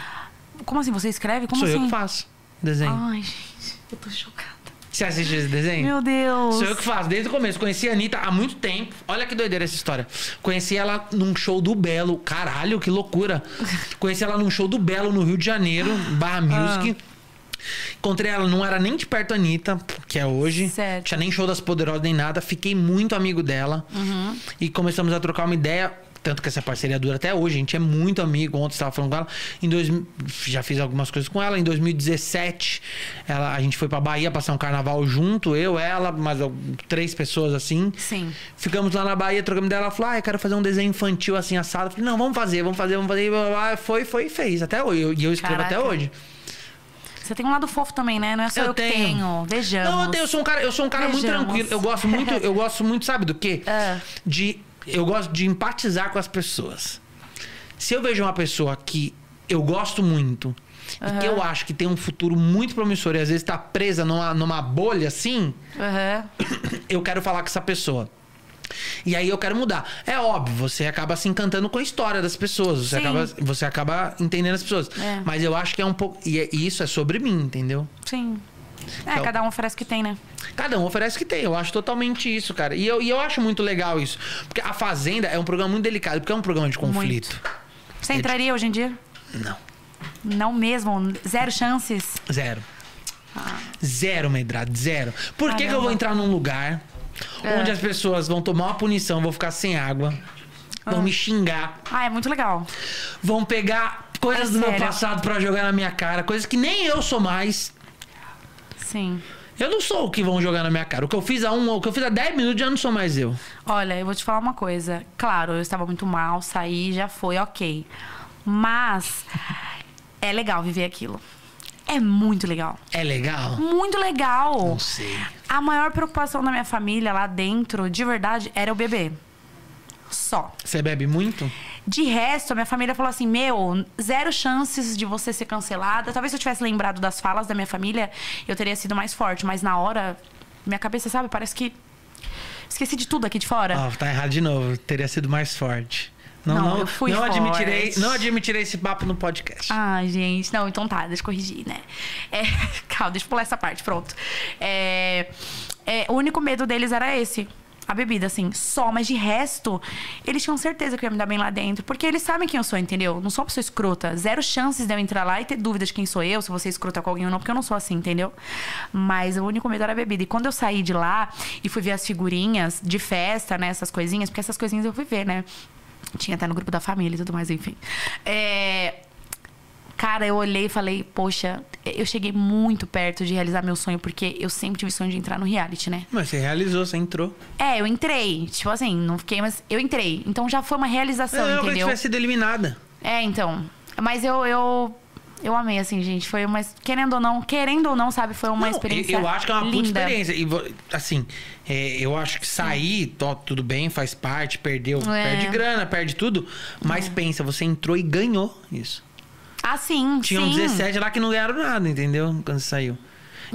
Como assim? Você escreve? Como Sou assim? eu que faço desenho. Ai, gente, eu tô chocada. Você assiste esse desenho? Meu Deus. Sou eu que faço, desde o começo. Conheci a Anitta há muito tempo. Olha que doideira essa história. Conheci ela num show do Belo. Caralho, que loucura. Conheci ela num show do Belo, no Rio de Janeiro, Barra Music. Encontrei ela, não era nem de perto a Anitta, que é hoje. Certo. Tinha nem show das Poderosas nem nada. Fiquei muito amigo dela. Uhum. E começamos a trocar uma ideia. Tanto que essa parceria dura até hoje. A gente é muito amigo. Ontem estava falando com ela. Em dois, já fiz algumas coisas com ela. Em 2017, ela, a gente foi pra Bahia passar um carnaval junto. Eu, ela, mais três pessoas assim. Sim. Ficamos lá na Bahia, trocamos ideia. Ela falou: Ah, eu quero fazer um desenho infantil assim, assado. Eu falei: Não, vamos fazer, vamos fazer, vamos fazer. Foi, foi e fez. Até hoje. E eu escrevo Caraca. até hoje. Você tem um lado fofo também, né? Não é só eu, Eu que tenho. tenho. Vejamos. Não, eu, tenho- eu sou um cara, eu sou um cara muito tranquilo. Eu gosto muito, eu gosto muito, sabe do quê? É. De eu gosto de empatizar com as pessoas. Se eu vejo uma pessoa que eu gosto muito e que eu acho que tem um futuro muito promissor e às vezes tá presa numa, numa bolha assim, Aham. eu quero falar com essa pessoa. E aí eu quero mudar. É óbvio, você acaba se encantando com a história das pessoas. Você, Sim. acaba, você acaba entendendo as pessoas. É. Mas eu acho que é um pouco. E é- e isso é sobre mim, entendeu? Sim. É, Então- cada um oferece o que tem, né? Cada um oferece o que tem. Eu acho totalmente isso, cara. E eu, e eu acho muito legal isso. Porque a Fazenda é um programa muito delicado, porque é um programa de conflito. Você É entraria hoje em dia? Não. Não mesmo? Zero chances? Zero. Zero, Medrado, zero. Por que, que eu Caramba. vou entrar num lugar É. onde as pessoas vão tomar uma punição, vão ficar sem água, vão Ah. me xingar, Ah, é muito legal. vão pegar coisas É do meu passado pra jogar na minha cara, coisas que nem eu sou mais. Sim. Eu não sou o que vão jogar na minha cara. O que eu fiz há um, o que eu fiz há 10 minutos já não sou mais eu. Olha, eu vou te falar uma coisa. Claro, eu estava muito mal, saí, já foi, ok. Mas é legal viver aquilo. É muito legal. É legal? Muito legal. Não sei. A maior preocupação da minha família lá dentro, de verdade, era o bebê. Só. Você bebe muito? De resto, a minha família falou assim: Meu, zero chances de você ser cancelada. Talvez se eu tivesse lembrado das falas da minha família, eu teria sido mais forte. Mas na hora, minha cabeça, sabe, parece que. Esqueci de tudo aqui de fora. Ó, tá errado de novo. Teria sido mais forte. Não, Não, não, eu fui não admitirei, não admitirei esse papo no podcast. Ai, gente, não, então tá, deixa eu corrigir, né? É, calma, deixa eu pular essa parte, pronto. É, é, o único medo deles era esse. A bebida, assim, só, mas de resto, eles tinham certeza que eu ia me dar bem lá dentro. Porque eles sabem quem eu sou, entendeu? Não sou uma pessoa escrota. Zero chances de eu entrar lá e ter dúvidas de quem sou eu, se você é escrota com alguém ou não, porque eu não sou assim, entendeu? Mas o único medo era a bebida. E quando eu saí de lá e fui ver as figurinhas de festa, né? Essas coisinhas, porque essas coisinhas eu fui ver, né? Tinha até no grupo da família e tudo mais, enfim. É, Cara, eu olhei e falei, poxa, eu cheguei muito perto de realizar meu sonho, porque eu sempre tive sonho de entrar no reality, né? Mas você realizou, você entrou. É, eu entrei. Tipo assim, não fiquei, mas eu entrei. Então já foi uma realização, eu que entendeu? tivesse sido eliminada. É, então. Mas eu, eu, eu amei, assim, gente. Foi uma. Querendo ou não, querendo ou não, sabe, foi uma Não, experiência. Eu acho que é uma puta linda. experiência. E, assim, é, eu acho que sair, tó, tudo bem, faz parte, perdeu, É. perde grana, perde tudo. Mas pensa, você entrou e ganhou isso. Ah, sim. Tinham sim. 17 lá que não ganharam nada, entendeu? Quando você saiu.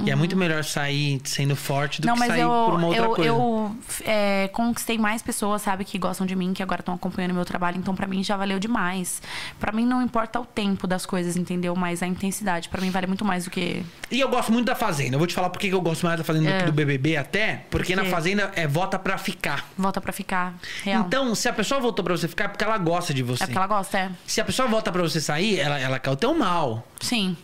E é muito melhor sair sendo forte do Uhum. Não, que sair eu, por uma outra eu, coisa. eu é, conquistei mais pessoas, sabe, que gostam de mim, que agora estão acompanhando meu trabalho. Então, pra mim, já valeu demais. Pra mim, não importa o tempo das coisas, entendeu? Mas a intensidade, pra mim, vale muito mais do que. E eu gosto muito da Fazenda. Eu vou te falar por que eu gosto mais da Fazenda do É. que do BBB até. Porque Por na? Fazenda é vota pra ficar. Volta pra ficar real. Então, se a pessoa votou pra você ficar, é porque ela gosta de você. é porque ela gosta, é? Se a pessoa vota pra você sair, ela, ela quer o teu mal. Sim.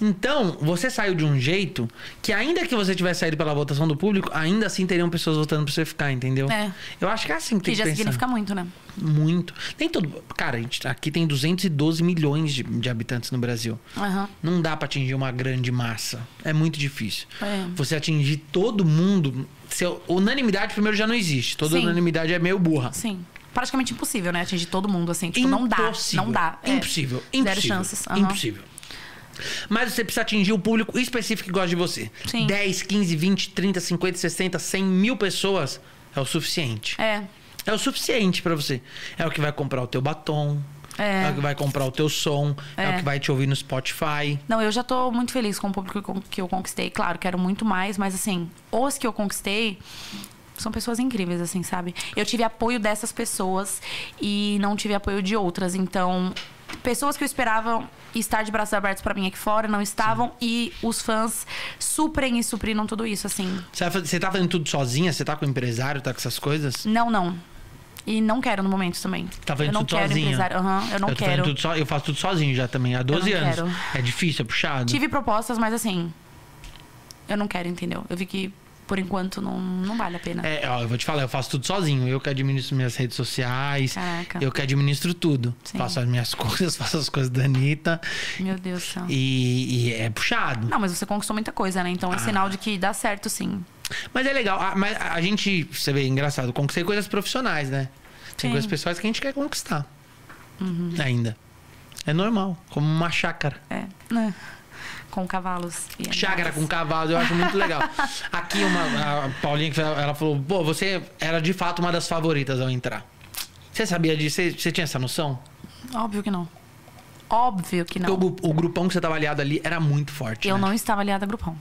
Então, você saiu de um jeito que, ainda que você tivesse saído pela votação do público, ainda assim teriam pessoas votando pra você ficar, entendeu? É. Eu acho que é assim que tem Que que já significa muito, né? Muito. Nem todo. Cara, a gente, aqui tem 212 milhões de, de habitantes no Brasil. Aham. Não dá pra atingir uma grande massa. É muito difícil. É. Você atingir todo mundo. Seu, unanimidade, primeiro, já não existe. Toda Sim. unanimidade é meio burra. Sim. Praticamente impossível, né? Atingir todo mundo, assim. Tipo, não dá. Impossível. Não dá. É. Impossível. Zero Impossível. chances. Aham. Impossível. Mas você precisa atingir o público específico que gosta de você. Sim. 10, 15, 20, 30, 50, 60, 100 mil pessoas é o suficiente. É. É o suficiente pra você. É o que vai comprar o teu batom. É. É, o que vai comprar o teu som. É. É. o que vai te ouvir no Spotify. Não, eu já tô muito feliz com o público que eu conquistei. Claro, quero muito mais, mas assim, os que eu conquistei são pessoas incríveis, assim, sabe? Eu tive apoio dessas pessoas e não tive apoio de outras. Então, pessoas que eu esperava estar de braços abertos pra mim aqui fora não estavam e os fãs suprem e supriram tudo isso, assim. Você, você tá fazendo tudo sozinha? Você tá com o empresário? Tá com essas coisas? Não, não. E não quero no momento também. Tá fazendo eu não tudo quero sozinha? empresário. Aham, eu não eu quero. tudo so, Eu faço tudo sozinho já também, há 12 não anos. quero. É difícil, é puxado. Tive propostas, mas assim, eu não quero, entendeu? Eu vi que por enquanto não, não vale a pena. É, ó, eu vou te falar, eu faço tudo sozinho. Eu que administro minhas redes sociais. Caraca. Eu que administro tudo. Sim. Faço as minhas coisas, faço as coisas da Anitta. Meu Deus do céu. E, e é puxado. Não, mas você conquistou muita coisa, né? Então é Ah. sinal de que dá certo, sim. Mas é legal. A, mas a gente, você vê, engraçado, conquistei coisas profissionais, né? Tem Sim. coisas pessoais que a gente quer conquistar. Uhum. Ainda. É normal, como uma chácara. É. né? Com cavalos. Chácara com cavalo, eu acho muito legal. Aqui, uma, a Paulinha, ela falou: pô, você era de fato uma das favoritas ao entrar. Você sabia disso? Você, você tinha essa noção? Óbvio que não. Óbvio que Porque o, não. o grupão que você tava aliado ali era muito forte. Eu né? não estava aliada a grupão.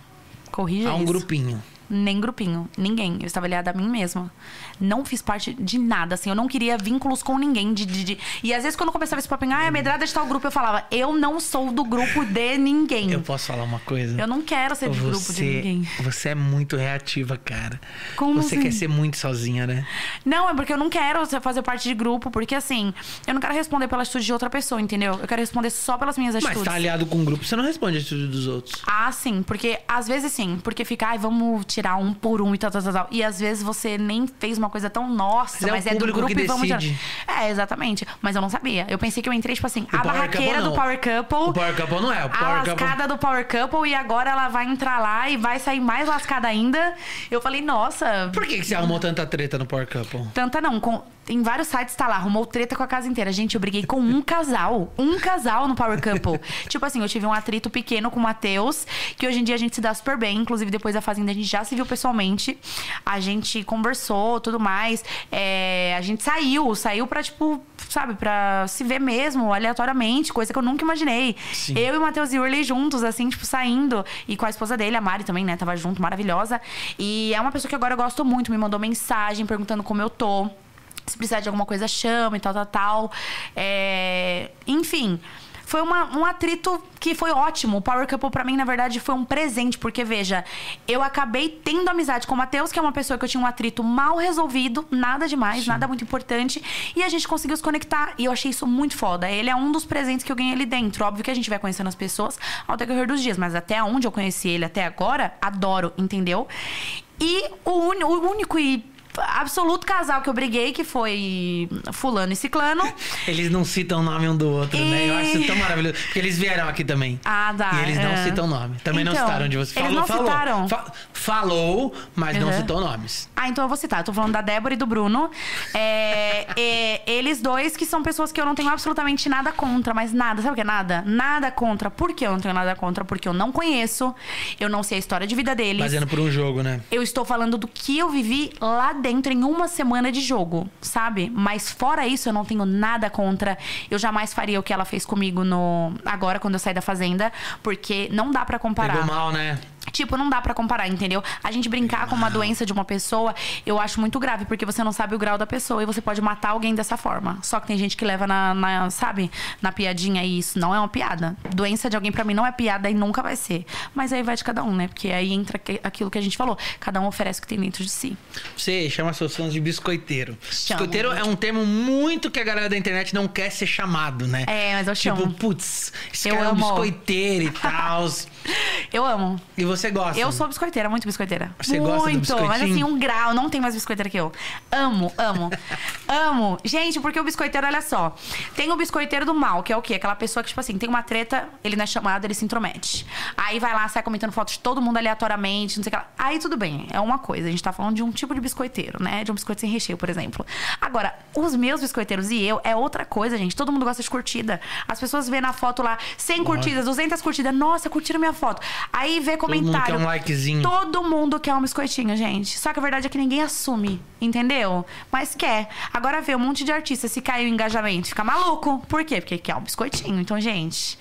Corrija Há um isso. grupinho. Nem grupinho, ninguém. Eu estava aliada a mim mesma. Não fiz parte de nada, assim. Eu não queria vínculos com ninguém. De, de, de... E às vezes, quando eu começava esse papo, ah, é medrada de tal grupo, eu falava, eu não sou do grupo de ninguém. Eu posso falar uma coisa? Eu não quero ser você, grupo de ninguém. Você é muito reativa, cara. Como você assim? quer ser muito sozinha, né? Não, é porque eu não quero fazer parte de grupo, porque assim, eu não quero responder pela atitude de outra pessoa, entendeu? Eu quero responder só pelas minhas atitudes. Mas tá aliado com um grupo, você não responde a atitude dos outros. Ah, sim, porque às vezes sim, porque fica, ai, vamos tirar um por um e tal, tal, tal, tal. E às vezes você nem fez uma coisa tão nossa, Mas é mas, o é, do grupo que e vamos tirar. É, exatamente. Mas eu não sabia. Eu pensei que eu entrei, tipo assim, a Power barraqueira Couple do. Power Couple. O Power Couple não é. O a Power Couple. lascada do Power Couple e agora ela vai entrar lá e vai sair mais lascada ainda. Eu falei, nossa, Por que, que você arrumou tanta treta no Power Couple? Tanta não. Com, em vários sites tá lá, arrumou treta com a casa inteira. Gente, eu briguei com um casal. Um casal no Power Couple. tipo assim, eu tive um atrito pequeno com o Matheus, que hoje em dia a gente se dá super bem. Inclusive, depois da Fazenda, a gente já se viu pessoalmente. A gente conversou, tudo mais. É, a gente saiu, saiu pra, tipo, sabe, pra se ver mesmo, aleatoriamente, coisa que eu nunca imaginei. Sim. Eu e o Matheus Yurley juntos, assim, tipo, saindo. E com a esposa dele, a Mari também, né? Tava junto, maravilhosa. E é uma pessoa que agora eu gosto muito, me mandou mensagem perguntando como eu tô. Se precisar de alguma coisa, chama e tal, tal, tal. É, Enfim. Foi uma- um atrito que foi ótimo. O Power Couple, pra mim, na verdade, foi um presente. Porque, veja, eu acabei tendo amizade com o Matheus, que é uma pessoa que eu tinha um atrito mal resolvido. Nada demais, nada muito importante. E a gente conseguiu se conectar. E eu achei isso muito foda. Ele é um dos presentes que eu ganhei ali dentro. Óbvio que a gente vai conhecendo as pessoas ao decorrer dos dias. Mas até onde eu conheci ele até agora, adoro, entendeu? E o, o único e absoluto casal que eu briguei, que foi fulano e ciclano. Eles não citam o nome um do outro, né? Eu acho isso tão E- maravilhoso. Porque eles vieram aqui também. Ah, dá. E eles não é. citam nome. Também não Então, citaram onde você eles falou. não falou. citaram? Fa- falou, mas não Uhum. citou nomes. Ah, então eu vou citar. Eu tô falando da Débora e do Bruno. É, é, eles dois que são pessoas que eu não tenho absolutamente nada contra, mas nada. Sabe o que é nada? Nada contra. Por que eu não tenho nada contra? Porque eu não conheço, eu não sei a história de vida deles. Fazendo por um jogo, né? Eu estou falando do que eu vivi lá dentro em uma semana de jogo, sabe? Mas fora isso, eu não tenho nada contra. Eu jamais faria o que ela fez comigo no agora quando eu saí da fazenda, porque não dá pra comparar. Pegou mal, né? Tipo, não dá pra comparar, entendeu? A gente brincar com uma doença de uma pessoa, eu acho muito grave, porque você não sabe o grau da pessoa e você pode matar alguém dessa forma. Só que tem gente que leva na, na, sabe, na piadinha e isso não é uma piada. Doença de alguém pra mim não é piada e nunca vai ser. Mas aí vai de cada um, né? Porque aí entra aquilo que a gente falou. Cada um oferece o que tem dentro de si. Você chama seus fãs de biscoiteiro. Chamo. Biscoiteiro é um termo muito que a galera da internet não quer ser chamado, né? É, mas eu Tipo, chamo. putz, esse Eu cara é um amo. biscoiteiro e tal. Eu amo. e você gosta? Eu sou biscoiteira, muito biscoiteira. Você muito, gosta do biscoitinho? mas assim, um grau, não tem mais biscoiteira que eu. Amo, amo. amo. Gente, porque o biscoiteiro, olha só. Tem o biscoiteiro do mal, que é o quê? Aquela pessoa que, tipo assim, tem uma treta, ele não é chamado, ele se intromete. Aí vai lá, sai comentando fotos de todo mundo aleatoriamente, não sei o que lá. Aí tudo bem, é uma coisa. A gente tá falando de um tipo de biscoiteiro, né? De um biscoito sem recheio, por exemplo. Agora, os meus biscoiteiros e eu é outra coisa, gente. Todo mundo gosta de curtida. As pessoas vê na foto lá 100 curtidas, 200 curtidas. Nossa, curtiram minha foto. Aí vê mundo quer um likezinho. Todo mundo quer um biscoitinho, gente. Só que a verdade é que ninguém assume, entendeu? Mas quer. Agora vê um monte de artista se cai o engajamento, fica maluco. Por quê? Porque quer um biscoitinho. Então, gente,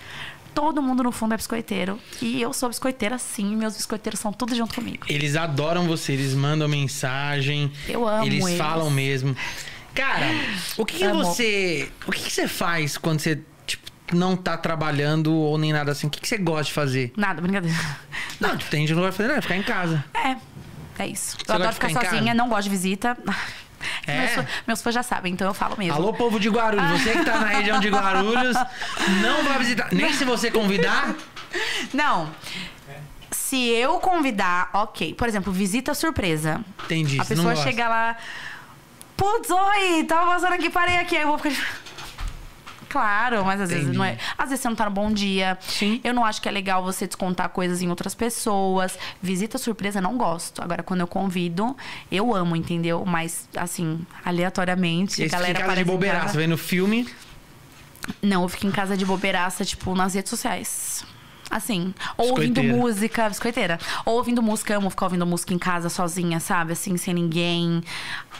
todo mundo no fundo é biscoiteiro. E eu sou biscoiteira sim, meus biscoiteiros são tudo junto comigo. Eles adoram você, eles mandam mensagem. Eu amo Eles, eles. falam mesmo. Cara, o que, que Amo. você. O que, que você faz quando você, não tá trabalhando ou nem nada assim? O que, que você gosta de fazer? Nada, brincadeira. Não, tipo, tem gente que não vai fazer nada, ficar em casa. É, é isso. Você eu adoro ficar, ficar sozinha, não gosto de visita. É? Meus, meus fãs já sabem, então eu falo mesmo. Alô, povo de Guarulhos, você que tá na região de Guarulhos, não vai visitar. Nem se você convidar. Não. Se eu convidar, ok. Por exemplo, visita surpresa. Entendi. A pessoa chega lá. Putz, oi, tava passando aqui, parei aqui. Aí eu vou ficar. Claro, mas às vezes não é. Às vezes você não tá no bom dia. Sim. Eu não acho que é legal você descontar coisas em outras pessoas. Visita surpresa, não gosto. Agora, quando eu convido, eu amo, entendeu? Mas, assim, aleatoriamente, E fica galera em casa de bobeiraça, vendo filme. Não, eu fico em casa de bobeiraça, tipo, nas redes sociais. Assim, ou ouvindo música, biscoiteira. Ou ouvindo música, amo ficar ouvindo música em casa sozinha, sabe? Assim, sem ninguém.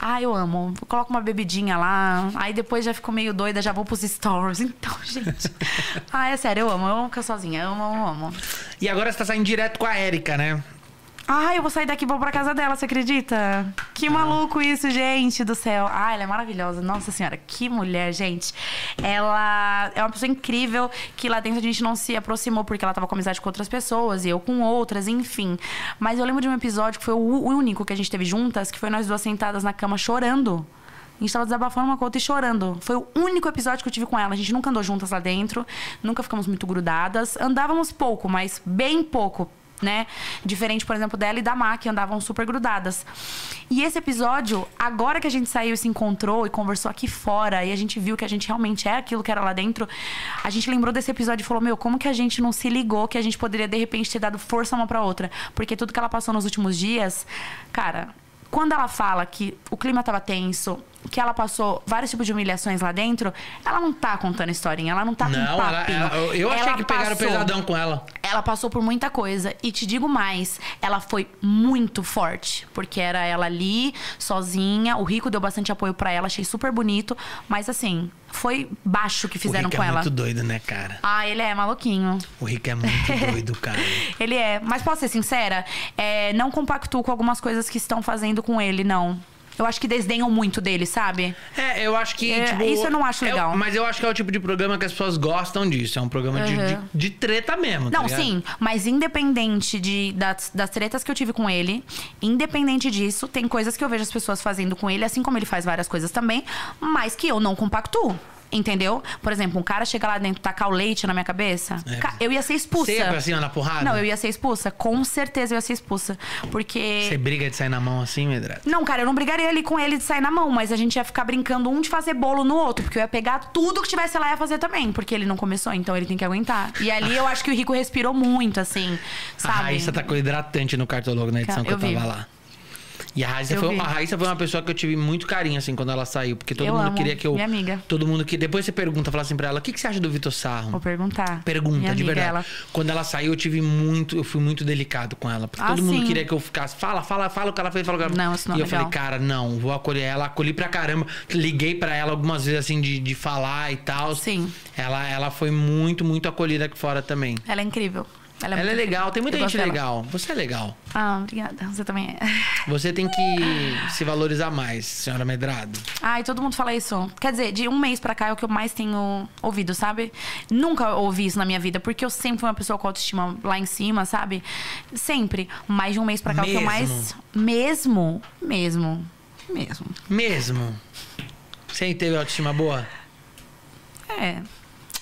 Ah, eu amo. Eu coloco uma bebidinha lá, aí depois já fico meio doida, já vou pros stories. Então, gente. ah, é sério, eu amo. Eu amo ficar sozinha. Eu amo, amo, amo. E agora você tá saindo direto com a Erika, né? Ai, eu vou sair daqui e vou pra casa dela, você acredita? Que maluco isso, gente do céu. Ah, ela é maravilhosa. Nossa senhora, que mulher, gente. Ela é uma pessoa incrível que lá dentro a gente não se aproximou porque ela tava com amizade com outras pessoas e eu com outras, enfim. Mas eu lembro de um episódio que foi o único que a gente teve juntas, que foi nós duas sentadas na cama chorando. A gente tava desabafando uma com a outra e chorando. Foi o único episódio que eu tive com ela. A gente nunca andou juntas lá dentro, nunca ficamos muito grudadas. Andávamos pouco, mas bem pouco né? Diferente, por exemplo, dela e da Má, que andavam super grudadas. E esse episódio, agora que a gente saiu e se encontrou e conversou aqui fora, e a gente viu que a gente realmente é aquilo que era lá dentro, a gente lembrou desse episódio e falou: Meu, como que a gente não se ligou que a gente poderia de repente ter dado força uma pra outra? Porque tudo que ela passou nos últimos dias, cara, quando ela fala que o clima estava tenso, que ela passou vários tipos de humilhações lá dentro, ela não tá contando historinha, ela não tá não, com papinho. Ela, ela, eu achei ela que pegaram passou, pesadão com ela. Ela passou por muita coisa. E te digo mais, ela foi muito forte. Porque era ela ali, sozinha. O Rico deu bastante apoio para ela, achei super bonito. Mas assim, foi baixo que fizeram o Rick com é ela. muito doido, né, cara? Ah, ele é maluquinho. O Rick é muito doido, cara. ele é. Mas posso ser sincera? É, não compactuo com algumas coisas que estão fazendo com ele, não. Eu acho que desdenham muito dele, sabe? É, eu acho que. É, tipo, isso eu não acho é- legal. mas eu acho que é o tipo de programa que as pessoas gostam disso. É um programa de, Uhum. de, de treta mesmo. tá Não, ligado? sim, mas independente de, das, das tretas que eu tive com ele, independente disso, tem coisas que eu vejo as pessoas fazendo com ele, assim como ele faz várias coisas também, mas que eu não compactuo. Entendeu? Por exemplo, um cara chega lá dentro, tacar o leite na minha cabeça, É. ca- eu ia ser expulsa. Você ia pra cima na porrada? Não, eu ia ser expulsa. Com certeza eu ia ser expulsa. Porque. Você briga de sair na mão assim, Medrado? Não, cara, eu não brigaria ali com ele de sair na mão, mas a gente ia ficar brincando um de fazer bolo no outro, porque eu ia pegar tudo que tivesse lá e ia fazer também, porque ele não começou, então ele tem que aguentar. E ali eu acho que o Rico respirou muito, assim, A sabe? Raíssa tá com hidratante no cartologo na edição Eu que eu tava vi. lá. E a Raíssa, foi, a Raíssa foi uma pessoa que eu tive muito carinho, assim, quando ela saiu. Porque todo Eu mundo amo, queria que eu. minha amiga. Todo mundo que. Depois você pergunta, fala assim pra ela: o que, que você acha do Vitor Sarro? Vou perguntar. Pergunta, Minha de amiga, verdade. Ela. Quando ela saiu, eu tive muito. Eu fui muito delicado com ela. Porque Ah, todo mundo sim. queria que eu ficasse. Fala, fala, fala o que ela fez, fala o que ela Não, isso não E é eu falei, legal. cara, não, vou acolher ela. Acolhi pra caramba. Liguei pra ela algumas vezes, assim, de, de falar e tal. Sim. Ela, ela foi muito, muito acolhida aqui fora também. Ela é incrível. Ela é, Ela é legal, tem muita gente dela. legal. Você é legal. Ah, obrigada. Você também é. Você tem que se valorizar mais, senhora Medrado. Ai, todo mundo fala isso. Quer dizer, de um mês pra cá é o que eu mais tenho ouvido, sabe? Nunca ouvi isso na minha vida, porque eu sempre fui uma pessoa com autoestima lá em cima, sabe? Sempre. Mais de um mês pra cá é o que eu Mesmo? mais. Mesmo? Mesmo. Mesmo. Mesmo. Você teve autoestima boa? É.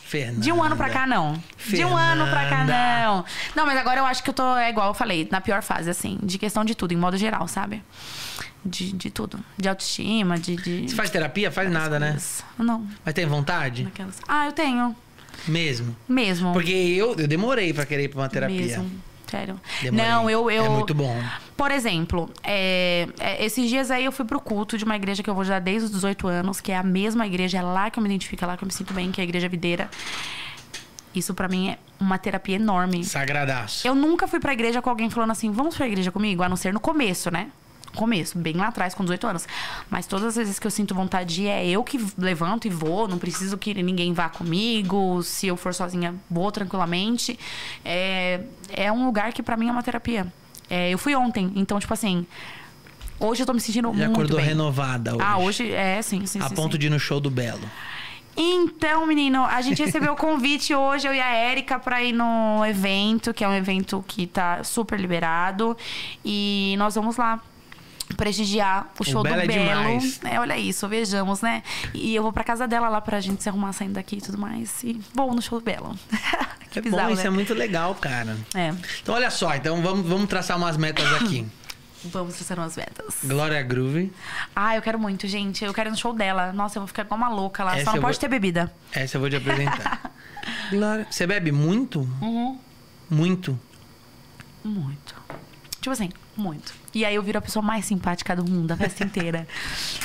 Fernanda. De um ano pra cá, não. De um ano pra cá, Fernanda. não. Não, mas agora eu acho que eu tô, é igual eu falei, na pior fase, assim, de questão de tudo, em modo geral, sabe? De, de tudo. De autoestima, de. de Você faz terapia? Faz nada, né? coisas. Não. Mas tem vontade? Naquelas... Ah, eu tenho. Mesmo. Mesmo. Porque eu, eu demorei pra querer ir pra uma terapia. Mesmo. Sério. Demorei. Não, eu, eu. É muito bom. Por exemplo, é, é, esses dias aí eu fui pro culto de uma igreja que eu vou já desde os 18 anos, que é a mesma igreja, é lá que eu me identifico, é lá que eu me sinto bem, que é a Igreja Videira. Isso pra mim é uma terapia enorme. Sagradaço. Eu nunca fui pra igreja com alguém falando assim, vamos pra igreja comigo? A não ser no começo, né? Começo, bem lá atrás, com 18 anos. Mas todas as vezes que eu sinto vontade é eu que levanto e vou, não preciso que ninguém vá comigo. Se eu for sozinha, vou tranquilamente. É, é um lugar que pra mim é uma terapia. É, eu fui ontem, então, tipo assim, hoje eu tô me sentindo muito acordou bem. renovada hoje. Ah, hoje é, sim, sim, A sim, ponto sim. de ir no show do Belo. Então, menino, a gente recebeu o convite hoje, eu e a Érica, pra ir no evento, que é um evento que tá super liberado. E nós vamos lá prestigiar o show Belo do é Belo. demais. É, olha isso, vejamos, né? E eu vou pra casa dela lá pra gente se arrumar saindo daqui e tudo mais. E vou no show do Belo. que é bizarro, bom, isso né? é muito legal, cara. É, Então, olha só. Então, vamos, vamos traçar umas metas aqui. vamos traçar umas metas. Glória Groove. Ah, eu quero muito, gente. Eu quero ir no show dela. Nossa, eu vou ficar igual uma louca lá. Essa Só não pode vou- ter bebida. Essa eu vou te apresentar. Glória. Você bebe muito? Uhum. Muito? Muito. Tipo assim, muito. E aí eu viro a pessoa mais simpática do mundo, a festa inteira.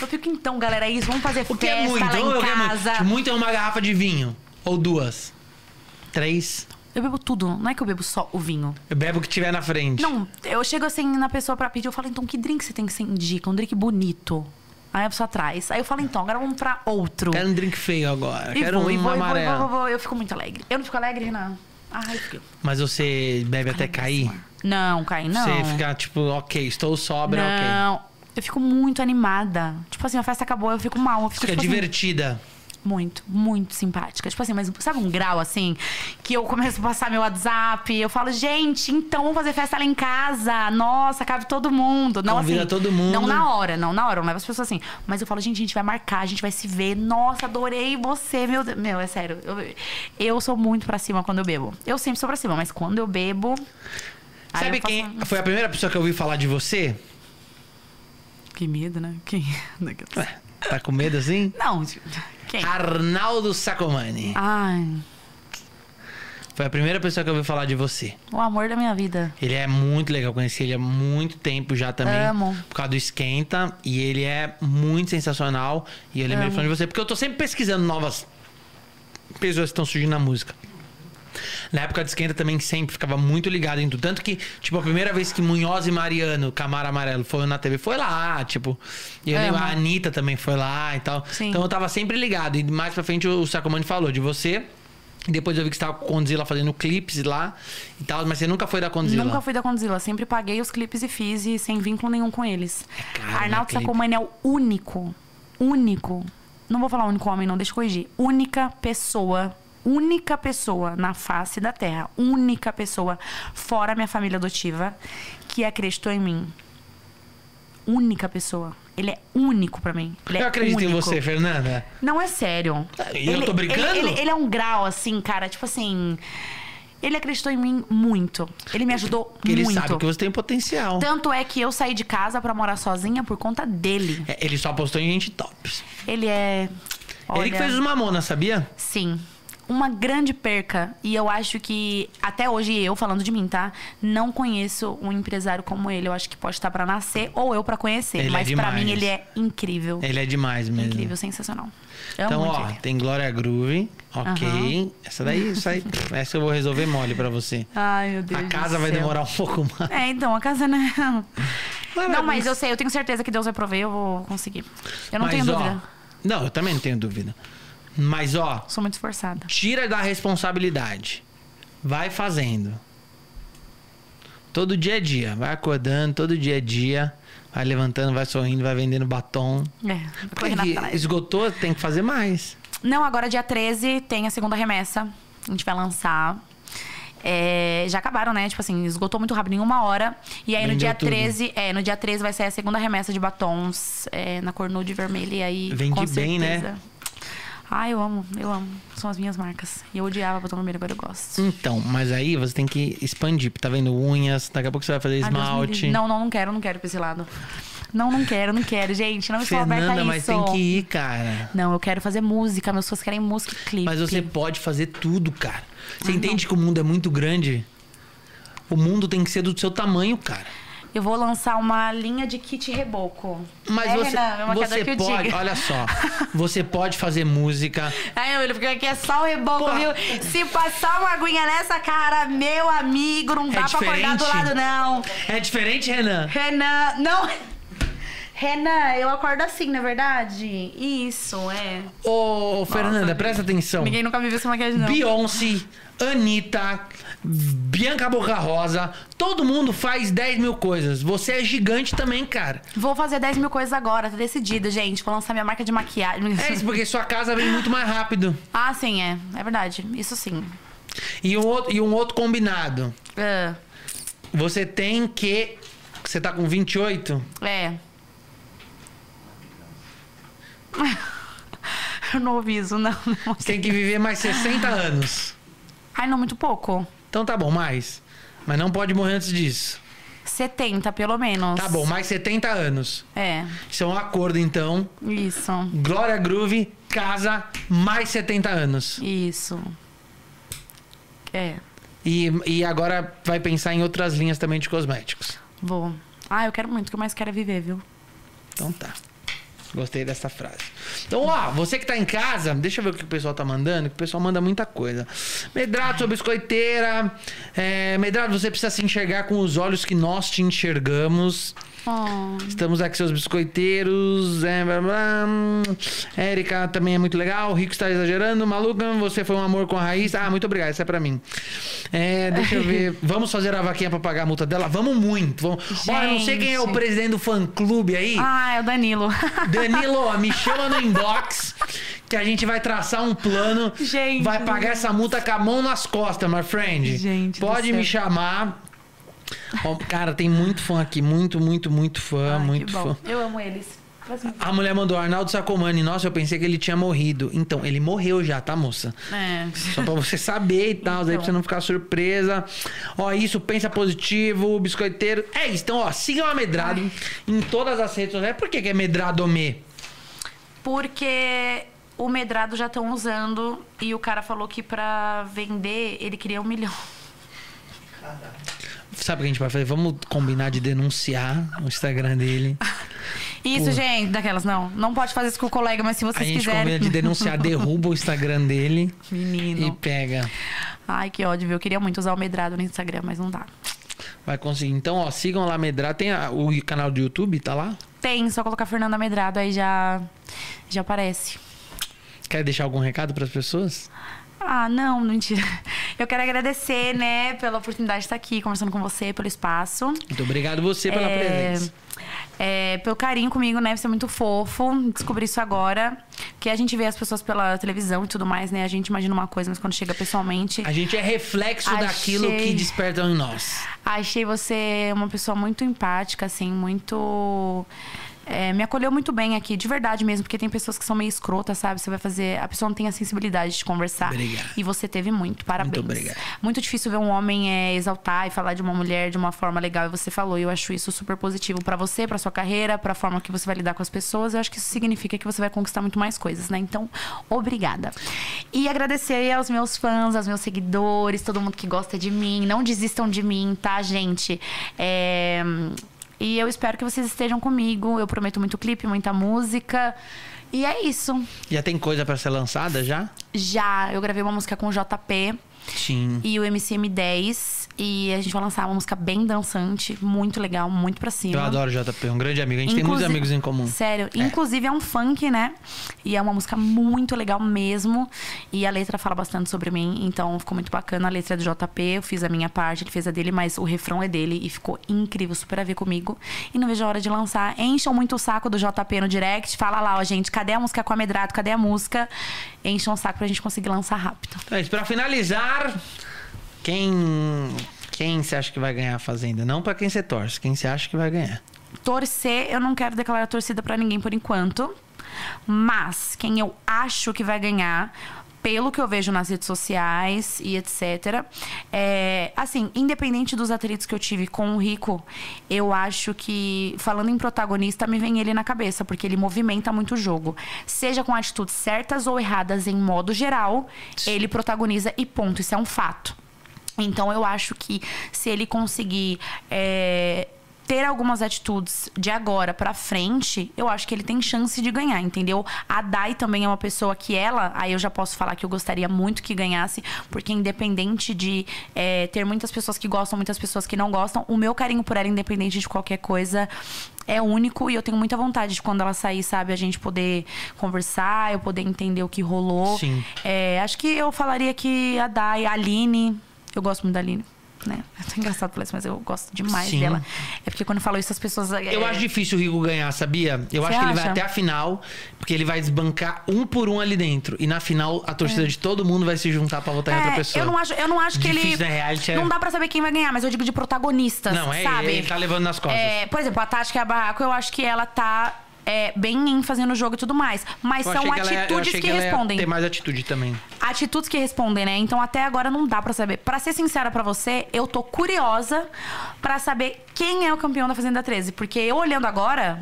Eu fico, então, galera, é isso. Vamos fazer O que festa é muito? lá em eu quero muito? casa. Tipo, Muito é uma garrafa de vinho. Ou duas. Três. Eu bebo tudo. Não é que eu bebo só o vinho. Eu bebo o que tiver na frente. Não, eu chego assim na pessoa pra pedir, eu falo, então, que drink você tem que você indica? Um drink bonito. Aí a pessoa traz. Aí eu falo, então, agora vamos pra outro. Quero um drink feio agora. E Quero vou, um e vou, vou, amarelo. vou, e vou, Eu fico muito alegre. Eu não fico alegre, Renan? Ai, eu fico. Mas você bebe até cair? Não, Caim, não. Você fica tipo, ok, estou sobra, ok. Não. Eu fico muito animada. Tipo assim, a festa acabou, eu fico mal. Eu fico, Fica tipo assim, divertida. muito, muito simpática. Tipo assim, mas sabe um grau assim? Que eu começo a passar meu WhatsApp, eu falo, gente, então vamos fazer festa lá em casa. Nossa, cabe todo mundo. Não Convida assim. todo mundo. Não na hora, não na hora, eu não levo as pessoas assim. Mas eu falo, gente, a gente vai marcar, a gente vai se ver. Nossa, adorei você, meu Deus. Meu, é sério. Eu, eu sou muito pra cima quando eu bebo. Eu sempre sou pra cima, mas quando eu bebo. Aí Sabe faço- quem foi a primeira pessoa que eu ouvi falar de você? Que medo, né? Quem? Ué, tá com medo assim? Não, quem? Arnaldo Sacomani. Ai, Foi a primeira pessoa que eu ouvi falar de você. o amor da minha vida. Ele é muito legal, conheci ele há muito tempo já também. Amo. Por causa do Esquenta. E ele é muito sensacional. E eu lembrei Amo. falando de você, porque eu tô sempre pesquisando novas pessoas que estão surgindo na música. Na época de Esquenta também sempre ficava muito ligado em tudo. Tanto que, tipo, a primeira vez que Munhoz e Mariano, Camaro Amarelo, foram na TV, foi lá, tipo. E eu Amo. lembro, a Anitta também foi lá e tal. Sim. Então eu tava sempre ligado. E mais pra frente o Sacomani falou de você. Depois eu vi que você tava com a Condzilla fazendo clipes lá e tal, mas você nunca foi da Condzilla. Nunca fui da Condzilla, sempre paguei os clipes e fiz e sem vínculo nenhum com eles. caro, né, Arnaldo? Sacomani é o único, único, não vou falar único homem não, deixa eu corrigir, única pessoa, única pessoa na face da terra, única pessoa, fora minha família adotiva, que acreditou em mim. Única pessoa. Ele é único pra mim. Ele é Eu acredito em único. você, Fernanda. Não é sério. E eu tô brincando? Ele, ele- ele é um grau, assim, cara, tipo assim. Ele acreditou em mim muito. Ele me ajudou Porque ele muito. sabe que você tem potencial. Tanto é que eu saí de casa pra morar sozinha por conta dele. É, Ele só postou em gente tops. Ele é. Ele olha, que fez os Mamonas, sabia? Sim. Uma grande perca. E eu acho que, até hoje, eu falando de mim, tá? Não conheço um empresário como ele. Eu acho que pode estar pra nascer ou eu pra conhecer. Ele é Mas pra demais. mim ele é incrível. Ele é demais mesmo. Incrível, sensacional. Amo Então, ó, ele. tem Glória Groove, ok. Essa daí, essa aí, essa eu vou resolver mole pra você. Ai, meu Deus. A casa vai céu. demorar um pouco mais. É, então, a casa não. Mas- Não, mas eu sei, eu tenho certeza que Deus vai prover, eu vou conseguir. Eu não Mas, tenho ó, dúvida. Não, eu também não tenho dúvida. Mas, ó, Sou muito esforçada. tira da responsabilidade. Vai fazendo. Todo dia é dia. Vai acordando, todo dia é dia. Vai levantando, vai sorrindo, vai vendendo batom. É, Porque esgotou, tem que fazer mais. Não, agora dia 13 tem a segunda remessa. A gente vai lançar. É, já acabaram, né? Tipo assim, esgotou muito rápido em uma hora. E aí no Vendeu dia tudo. 13, é, no dia 13 vai sair a segunda remessa de batons é, na cor nude vermelha. E aí, Vende bem, né? Ah, eu amo, eu amo. São as minhas marcas. E eu odiava batom vermelho, agora eu gosto. Então, mas aí você tem que expandir. Tá vendo unhas, daqui a pouco você vai fazer esmalte. Não, não, não quero, não quero pra esse lado. Não, não quero, não quero, gente. Não estou aberta a Fernanda, isso. mas tem que ir, cara. Não, eu quero fazer música. Meus fãs querem música e clipe. Mas você pode fazer tudo, cara. Você Ai, entende que o mundo é muito grande? O mundo tem que ser do seu tamanho, cara. Eu vou lançar uma linha de kit reboco. Mas é, você, Renan, maquiador você pode, diga. olha só, você pode fazer música. Ai, meu porque aqui é só o reboco, Pô. viu? Se passar uma aguinha nessa cara, meu amigo, não dá pra acordar do É diferente? lado, não. É diferente, Renan? Renan, não. Renan, eu acordo assim, na verdade? Isso, é. Ô, Fernanda, presta atenção. Ninguém nunca me viu sem maquiagem, não. Beyoncé, Anitta, Bianca Boca Rosa, todo mundo faz 10 mil coisas. Você é gigante também, cara. Vou fazer 10 mil coisas agora, tá decidido, gente. Vou lançar minha marca de maquiagem. É isso, porque sua casa vem muito mais rápido. Ah, sim, é. É verdade. Isso sim. E um outro, e um outro combinado. Ah, Você tem que. Você tá com 28? é. Eu não ouvi isso, não. não. Tem que viver mais 60 anos. Ai, não, muito pouco. Então tá bom, mais. Mas não pode morrer antes disso. 70, pelo menos. Tá bom, mais 70 anos. É, Isso é um acordo, então. isso. Glória Groove, casa, mais 70 anos. Isso. É, E, e agora vai pensar em outras linhas também de cosméticos. vou. Ah, eu quero muito, o que eu mais quero é viver, viu? Então tá. Gostei dessa frase. Então, ó, você que tá em casa, deixa eu ver o que o pessoal tá mandando, que o pessoal manda muita coisa. Medrado, sua biscoiteira. É, Medrado, você precisa se enxergar com os olhos que nós te enxergamos. Oh. Estamos aqui, seus biscoiteiros. É, blá, blá. Érica também é muito legal. O Rico está exagerando. Maluca, você foi um amor com a raiz. Ah, muito obrigado. Isso é pra mim. É, deixa eu ver. Vamos fazer a vaquinha pra pagar a multa dela? Vamos muito. Vamos. Olha, não sei quem é o presidente do fã clube aí. Ah, é o Danilo. Danilo, me chama no inbox que a gente vai traçar um plano. Gente, vai pagar essa multa com a mão nas costas, my friend. Gente Pode me chamar. Ó, cara, tem muito fã aqui. Muito, muito, muito fã. Ai, muito fã. Eu amo eles. A mulher mandou Arnaldo Sacomani. Nossa, eu pensei que ele tinha morrido. Então, ele morreu já, tá, moça? É. Só pra você saber e tal, daí pra você não ficar surpresa. Ó, isso, pensa positivo, biscoiteiro. É isso. Então, ó, sigam a Medrado em todas as redes sociais. Por que, que é Medrado Me? Porque o medrado já estão usando e o cara falou que pra vender ele queria um milhão. Sabe o que a gente vai fazer? Vamos combinar de denunciar o Instagram dele. Isso, Pô. gente, daquelas não. Não pode fazer isso com o colega, mas se A vocês gente quiserem. combina de denunciar, derruba o Instagram dele e Menino. pega. Ai, que ódio, viu? Eu queria muito usar o medrado no Instagram, mas não dá. Vai conseguir. Então, ó, sigam lá Medrado. Tem a- o canal do YouTube, tá lá? Tem, só colocar Fernanda Medrado aí já já aparece. Quer deixar algum recado pras pessoas? Ah, não, mentira. Eu quero agradecer, né, pela oportunidade de estar aqui conversando com você, pelo espaço. Muito obrigado você pela É, presença. é, pelo carinho comigo, né? Você é muito fofo. Descobri isso agora. Porque a gente vê as pessoas pela televisão e tudo mais, né? A gente imagina uma coisa, mas quando chega pessoalmente. A gente é reflexo Achei. daquilo que despertam em nós. Achei você uma pessoa muito empática, assim, muito. É, me acolheu muito bem aqui, de verdade mesmo, porque tem pessoas que são meio escrotas, sabe? Você vai fazer. A pessoa não tem a sensibilidade de conversar. Obrigado. E você teve muito. Parabéns. Muito obrigado. Muito difícil ver um homem é, exaltar e falar de uma mulher de uma forma legal. E você falou, e eu acho isso super positivo pra você, pra sua carreira, pra forma que você vai lidar com as pessoas. Eu acho que isso significa que você vai conquistar muito mais coisas, né? Então, obrigada. E agradecer aí aos meus fãs, aos meus seguidores, todo mundo que gosta de mim. Não desistam de mim, tá, gente? É... E eu espero que vocês estejam comigo. Eu prometo muito clipe, muita música. E é isso. Já tem coisa pra ser lançada já? Já, eu gravei uma música com o JP Sim. e o MCM10. E a gente vai lançar uma música bem dançante, muito legal, muito pra cima. Eu adoro JP, um grande amigo. A gente tem muitos Inclusive- amigos em comum. Sério. Inclusive é um funk, né? E é uma música muito legal mesmo. E a letra fala bastante sobre mim, então ficou muito bacana. A letra é do JP, eu fiz a minha parte, ele fez a dele, mas o refrão é dele e ficou incrível, super a ver comigo. E não vejo a hora de lançar. Encham muito o saco do JP no direct. Fala lá, ó, gente, cadê a música com a Medrado? Cadê a música? Encham o saco pra gente conseguir lançar rápido. Então é isso. Pra finalizar, quem. Quem você acha que vai ganhar a Fazenda? Não pra quem você torce, quem você acha que vai ganhar. Torcer, eu não quero declarar torcida pra ninguém por enquanto. Mas quem eu acho que vai ganhar, pelo que eu vejo nas redes sociais e etc. É, assim, independente dos atritos que eu tive com o Rico, eu acho que, falando em protagonista, me vem ele na cabeça, porque ele movimenta muito o jogo. Seja com atitudes certas ou erradas em modo geral, ele protagoniza e ponto. Isso é um fato. Então eu acho que se ele conseguir é, ter algumas atitudes de agora pra frente, eu acho que ele tem chance de ganhar, entendeu? A Dai também é uma pessoa que ela, aí eu já posso falar que eu gostaria muito que ganhasse, porque independente de é, ter muitas pessoas que gostam, muitas pessoas que não gostam, o meu carinho por ela, independente de qualquer coisa, é único e eu tenho muita vontade de quando ela sair, sabe, a gente poder conversar, eu poder entender o que rolou. Sim. É, acho que eu falaria que a Dai, a Aline. Eu gosto muito da Aline. Né? É tão engraçado falar isso, mas eu gosto demais Sim. dela. É porque quando eu falo isso, as pessoas. é, Eu acho difícil o Rico ganhar, sabia? Eu Você acho que ele vai acha? até a final, porque ele vai desbancar um por um ali dentro. E na final, a torcida de todo mundo vai se juntar pra votar em outra É, pessoa. eu não acho, eu não acho que Difícil, ele. né? Reality é- Não dá pra saber quem vai ganhar, mas eu digo de protagonistas. Não, é sabe? ele, tá levando nas costas. É, por exemplo, a Tática e a Barraco, eu acho que ela tá é, bem em fazendo o jogo e tudo mais. Mas Eu são que atitudes que, ia respondem. ter mais atitude também. Atitudes que respondem, né? Então até agora não dá pra saber. Pra ser sincera pra você, eu tô curiosa pra saber quem é o campeão da Fazenda 13, porque eu olhando agora,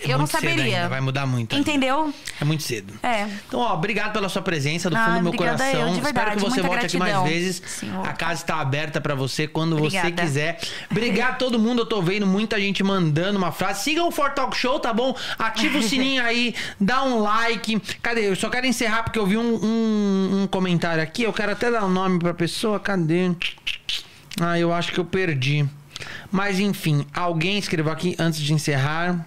É eu não saberia. vai mudar muito. ainda. Entendeu? É muito cedo. É. Então, ó, obrigado pela sua presença do fundo Ah, do meu coração. eu, de Espero verdade, que você volte aqui mais gratidão. vezes. Sim, a casa está aberta pra você quando você Obrigada. quiser. Obrigado a todo mundo. Eu tô vendo muita gente mandando uma frase. Sigam o For Talk Show, tá bom? Ativa o sininho aí, dá um like. Cadê? Eu só quero encerrar porque eu vi um, um- um comentário aqui. Eu quero até dar o um nome pra pessoa. Cadê? Ah, eu acho que eu perdi. Mas enfim, alguém escreveu aqui antes de encerrar.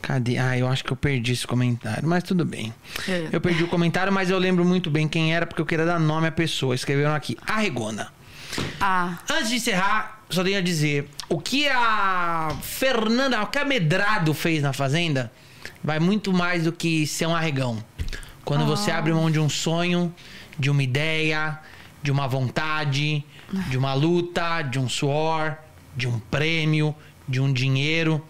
Cadê? Ah, eu acho que eu perdi esse comentário, mas tudo bem. É. Eu perdi o comentário, mas eu lembro muito bem quem era, porque eu queria dar nome à pessoa. Escreveram aqui, Arregona. Ah, Antes de encerrar, só tenho a dizer: o que a Fernanda, o que a Medrado fez na Fazenda, vai muito mais do que ser um arregão. Quando você abre mão de um sonho, de uma ideia, de uma vontade, de uma luta, de um suor, de um prêmio, de um dinheiro.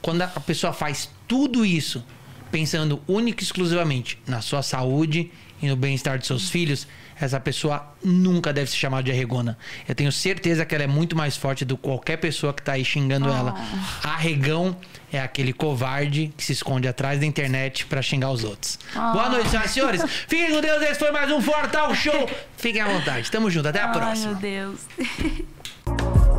Quando a pessoa faz tudo isso pensando única e exclusivamente na sua saúde e no bem-estar de seus filhos, essa pessoa nunca deve se chamar de arregona. Eu tenho certeza que ela é muito mais forte do que qualquer pessoa que tá aí xingando ela. Arregão é aquele covarde que se esconde atrás da internet pra xingar os outros. Boa noite, senhoras e senhores. Fiquem com Deus. Esse foi mais um Fortal Show. Fiquem à vontade. Tamo junto. Até a ai próxima. meu Deus.